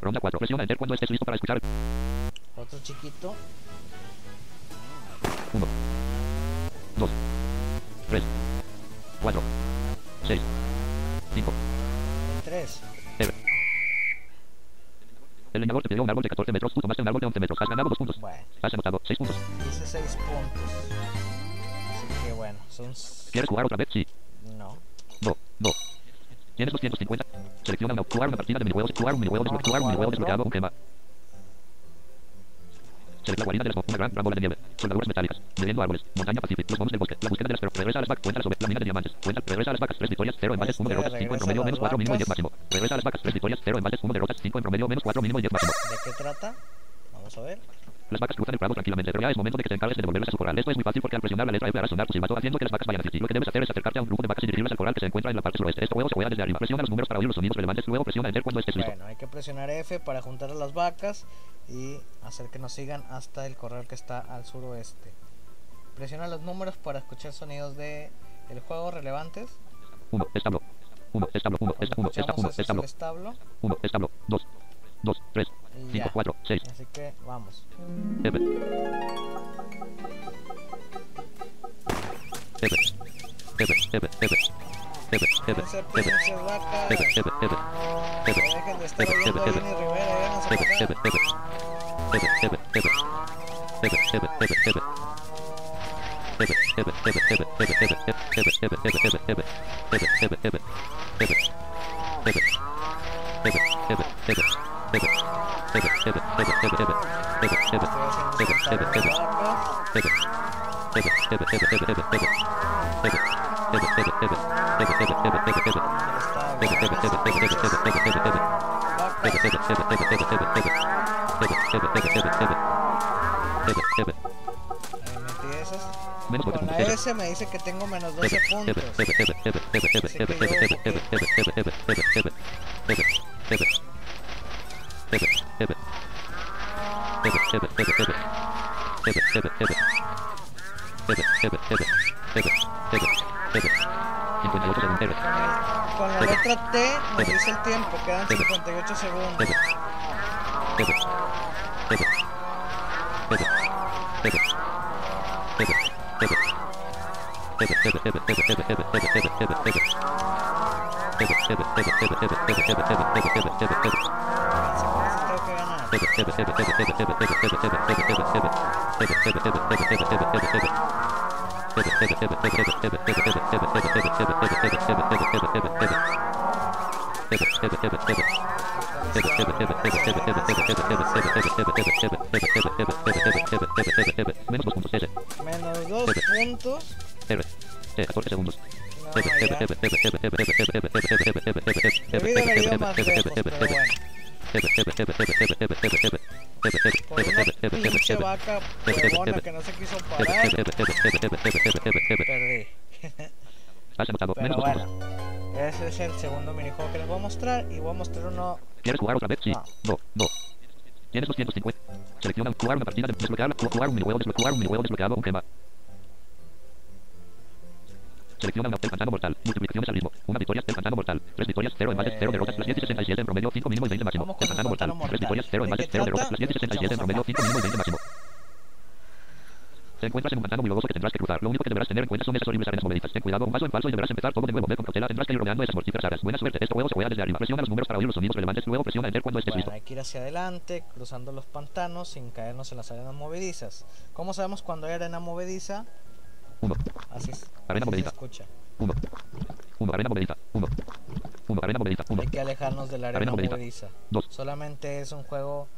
Ronda 4. Presiona enter cuando estés listo para escuchar. Otro chiquito. 1, 2, 3, 4, 6, 5. El 3. El leñador te pidió un árbol de 14 metros, tú tomaste un árbol de 11 metros. Has ganado 2 puntos. Bueno, Has anotado 6 puntos. hice 6 puntos. Así que bueno, son. ¿Quieres jugar otra vez? Sí. No. No. No. Tienes 250. Selecciona una, jugar una partida de minijuegos. Jugar un minijuego, jugar un minijuego desbloqueado. Un. La guarida de las. Una gran, gran bola de nieve. Soldaduras metálicas. Midiendo árboles. Montaña pacífica. Los bombos del bosque. La búsqueda de las. Regresa a las vacas. Cuenta ovejas. La mina de diamantes. Cuenta. Regresa a las vacas. 3 victorias. 0 embates. 1 Este derrotas. 5 en promedio. Menos 4 mínimo y 10 vacas. máximo. Regresa a las vacas. 3 victorias. 0 embates. 1 derrotas. 5 en promedio. Menos 4 mínimo y 10 máximo. ¿De qué trata? Vamos a ver. Las vacas cruzan el prado tranquilamente, pero ya es momento de que te encargues de devolverlas a su corral. Esto es muy fácil porque al presionar la letra F hará sonar tu silbato haciendo que las vacas vayan hacia ti. Lo que debes hacer es acercarte a un grupo de vacas y dirigirlas al corral que se encuentra en la parte suroeste. Este juego se juega desde arriba. Presiona los números para oír los sonidos relevantes, luego presiona enter cuando estés listo. Bueno, hay que presionar F para juntar a las vacas y hacer que nos sigan hasta el corral que está al suroeste. Presiona los números para escuchar sonidos de el juego relevantes. 1, establo. 1, establo. 1, Cuando establo. 1, 2, 3, 5, 4, 6. Así que vamos. F. F. F, F, F. 12.0. S me dice que tengo menos 12 puntos. Así que yo con, la letra T me dice el tiempo, quedan 58 segundos. Menos dos puntos. S. Menos 2 puntos. R. C. 14 segundos. No, más lejos, pero bueno. Por una ese es el segundo minijuego que les voy a mostrar y voy a mostrar uno ¿Quieres jugar otra vez? Sí. No. No. Tienes 250. Selecciona jugar una partida. Jugar un minijuego un. Selecciona una el pantano mortal. Multiplicaciones al ritmo. Una victoria del pantano mortal. Tres victorias, cero empates, cero derrotas, plus 10 y 67 en promedio, 5 mínimo y 20 máximo. El el mortal. Tres victorias, cero ¿De empates, cero derrotas, plus 10 y 67 en promedio, 5 mínimo y 20 máximo. Te encuentras en un pantano muy lodoso que tendrás que cruzar. Lo único que deberás tener en cuenta son esas horribles arenas movedizas. Ten cuidado, un paso en falso y deberás empezar todo de nuevo. Ve con cautela, tendrás que ir rodeando esas mortíferas aras. Buena suerte, este juego se juega desde arriba. Presiona los números para oír los sonidos relevantes, luego presiona enter cuando estés Bueno, listo. hay que ir hacia adelante, cruzando los pantanos sin caernos en las arenas movedizas. ¿Cómo sabemos cuando hay arena movediza? 1, Así, es- Arena movediza. escucha. 1, 1, arena movediza, 1, 1, arena movediza, 1, Hay que alejarnos de la Arena arena movediza. movediza. Dos. Solamente es un juego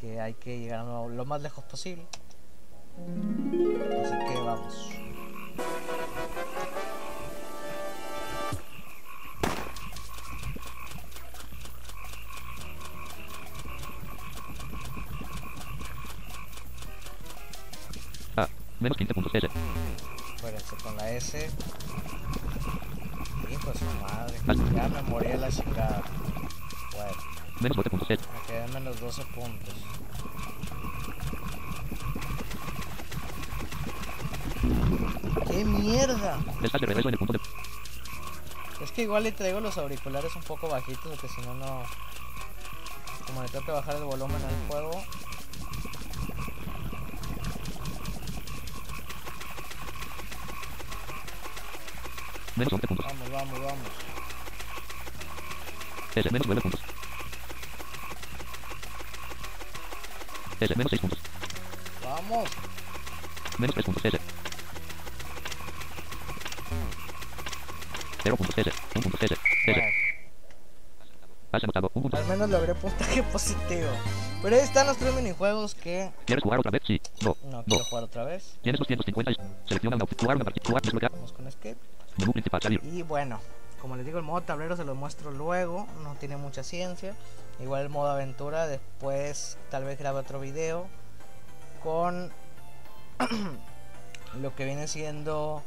que hay que llegar lo, lo más lejos posible. Así que vamos. A, menos 15 S. Hijo de su madre. Ya me morí la chingada. Bueno, menos 12 puntos, S, me quedan menos 12 puntos. ¡Qué mierda! estás de regreso en el punto de... Es que igual le traigo los auriculares un poco bajitos porque si no no... Como le tengo que bajar el volumen al juego. Menos 11 puntos, Vamos, vamos, vamos. S, menos 9 puntos. S, menos 6 puntos, Vamos. menos 3 puntos, S. 0 puntos, S, 1 punto, S, S. Has anotado, 1 punto. al menos logré puntaje positivo. Pero ahí están los tres minijuegos que ¿Quieres jugar otra vez? Sí, no, no no. quiero jugar otra vez. Tienes 250 y selecciona una jugar una partida, jugar, desbloquear, Vamos con escape. Menú principal, salir. Y bueno, como les digo, el modo tablero se lo muestro luego, no tiene mucha ciencia. Igual el modo aventura, después tal vez grabe otro video con lo que viene siendo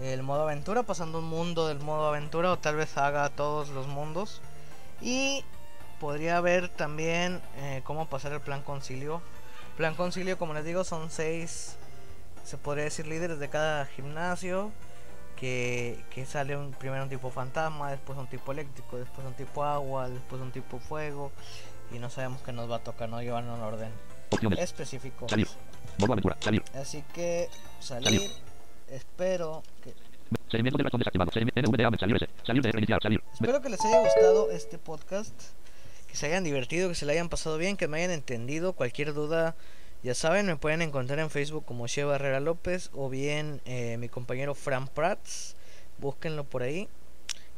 el modo aventura, pasando un mundo del modo aventura o tal vez haga todos los mundos. Y podría ver también eh, cómo pasar el plan concilio. Plan concilio, como les digo, son seis, se podría decir líderes de cada gimnasio que, que sale un, primero un tipo fantasma, después un tipo eléctrico, después un tipo agua, después un tipo fuego y no sabemos qué nos va a tocar, no llevar un orden Opciones. específico. Salir. Aventura. Salir. Así que salir, Salir. espero que Seguimiento de ratón desactivado. NVDA. Salir. Salir de reiniciar. Salir. Espero que les haya gustado este podcast, que se hayan divertido, que se le hayan pasado bien, que me hayan entendido. Cualquier duda, ya saben, me pueden encontrar en Facebook como Che Barrera López o bien eh, mi compañero Fran Prats. Búsquenlo por ahí.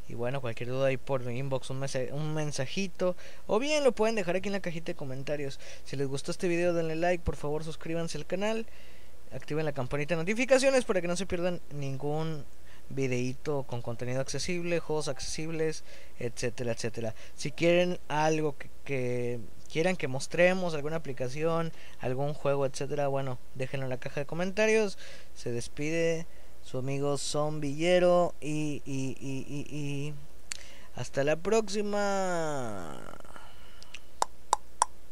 Y bueno, cualquier duda ahí por inbox, un, un mensajito. O bien lo pueden dejar aquí en la cajita de comentarios. Si les gustó este video, denle like. Por favor, suscríbanse al canal. Activen la campanita de notificaciones para que no se pierdan ningún videíto con contenido accesible, juegos accesibles, etcétera, etcétera. Si quieren algo que quieran que mostremos, alguna aplicación, algún juego, etcétera, bueno, déjenlo en la caja de comentarios. Se despide su amigo Zombillero y, y, y, y, y hasta la próxima.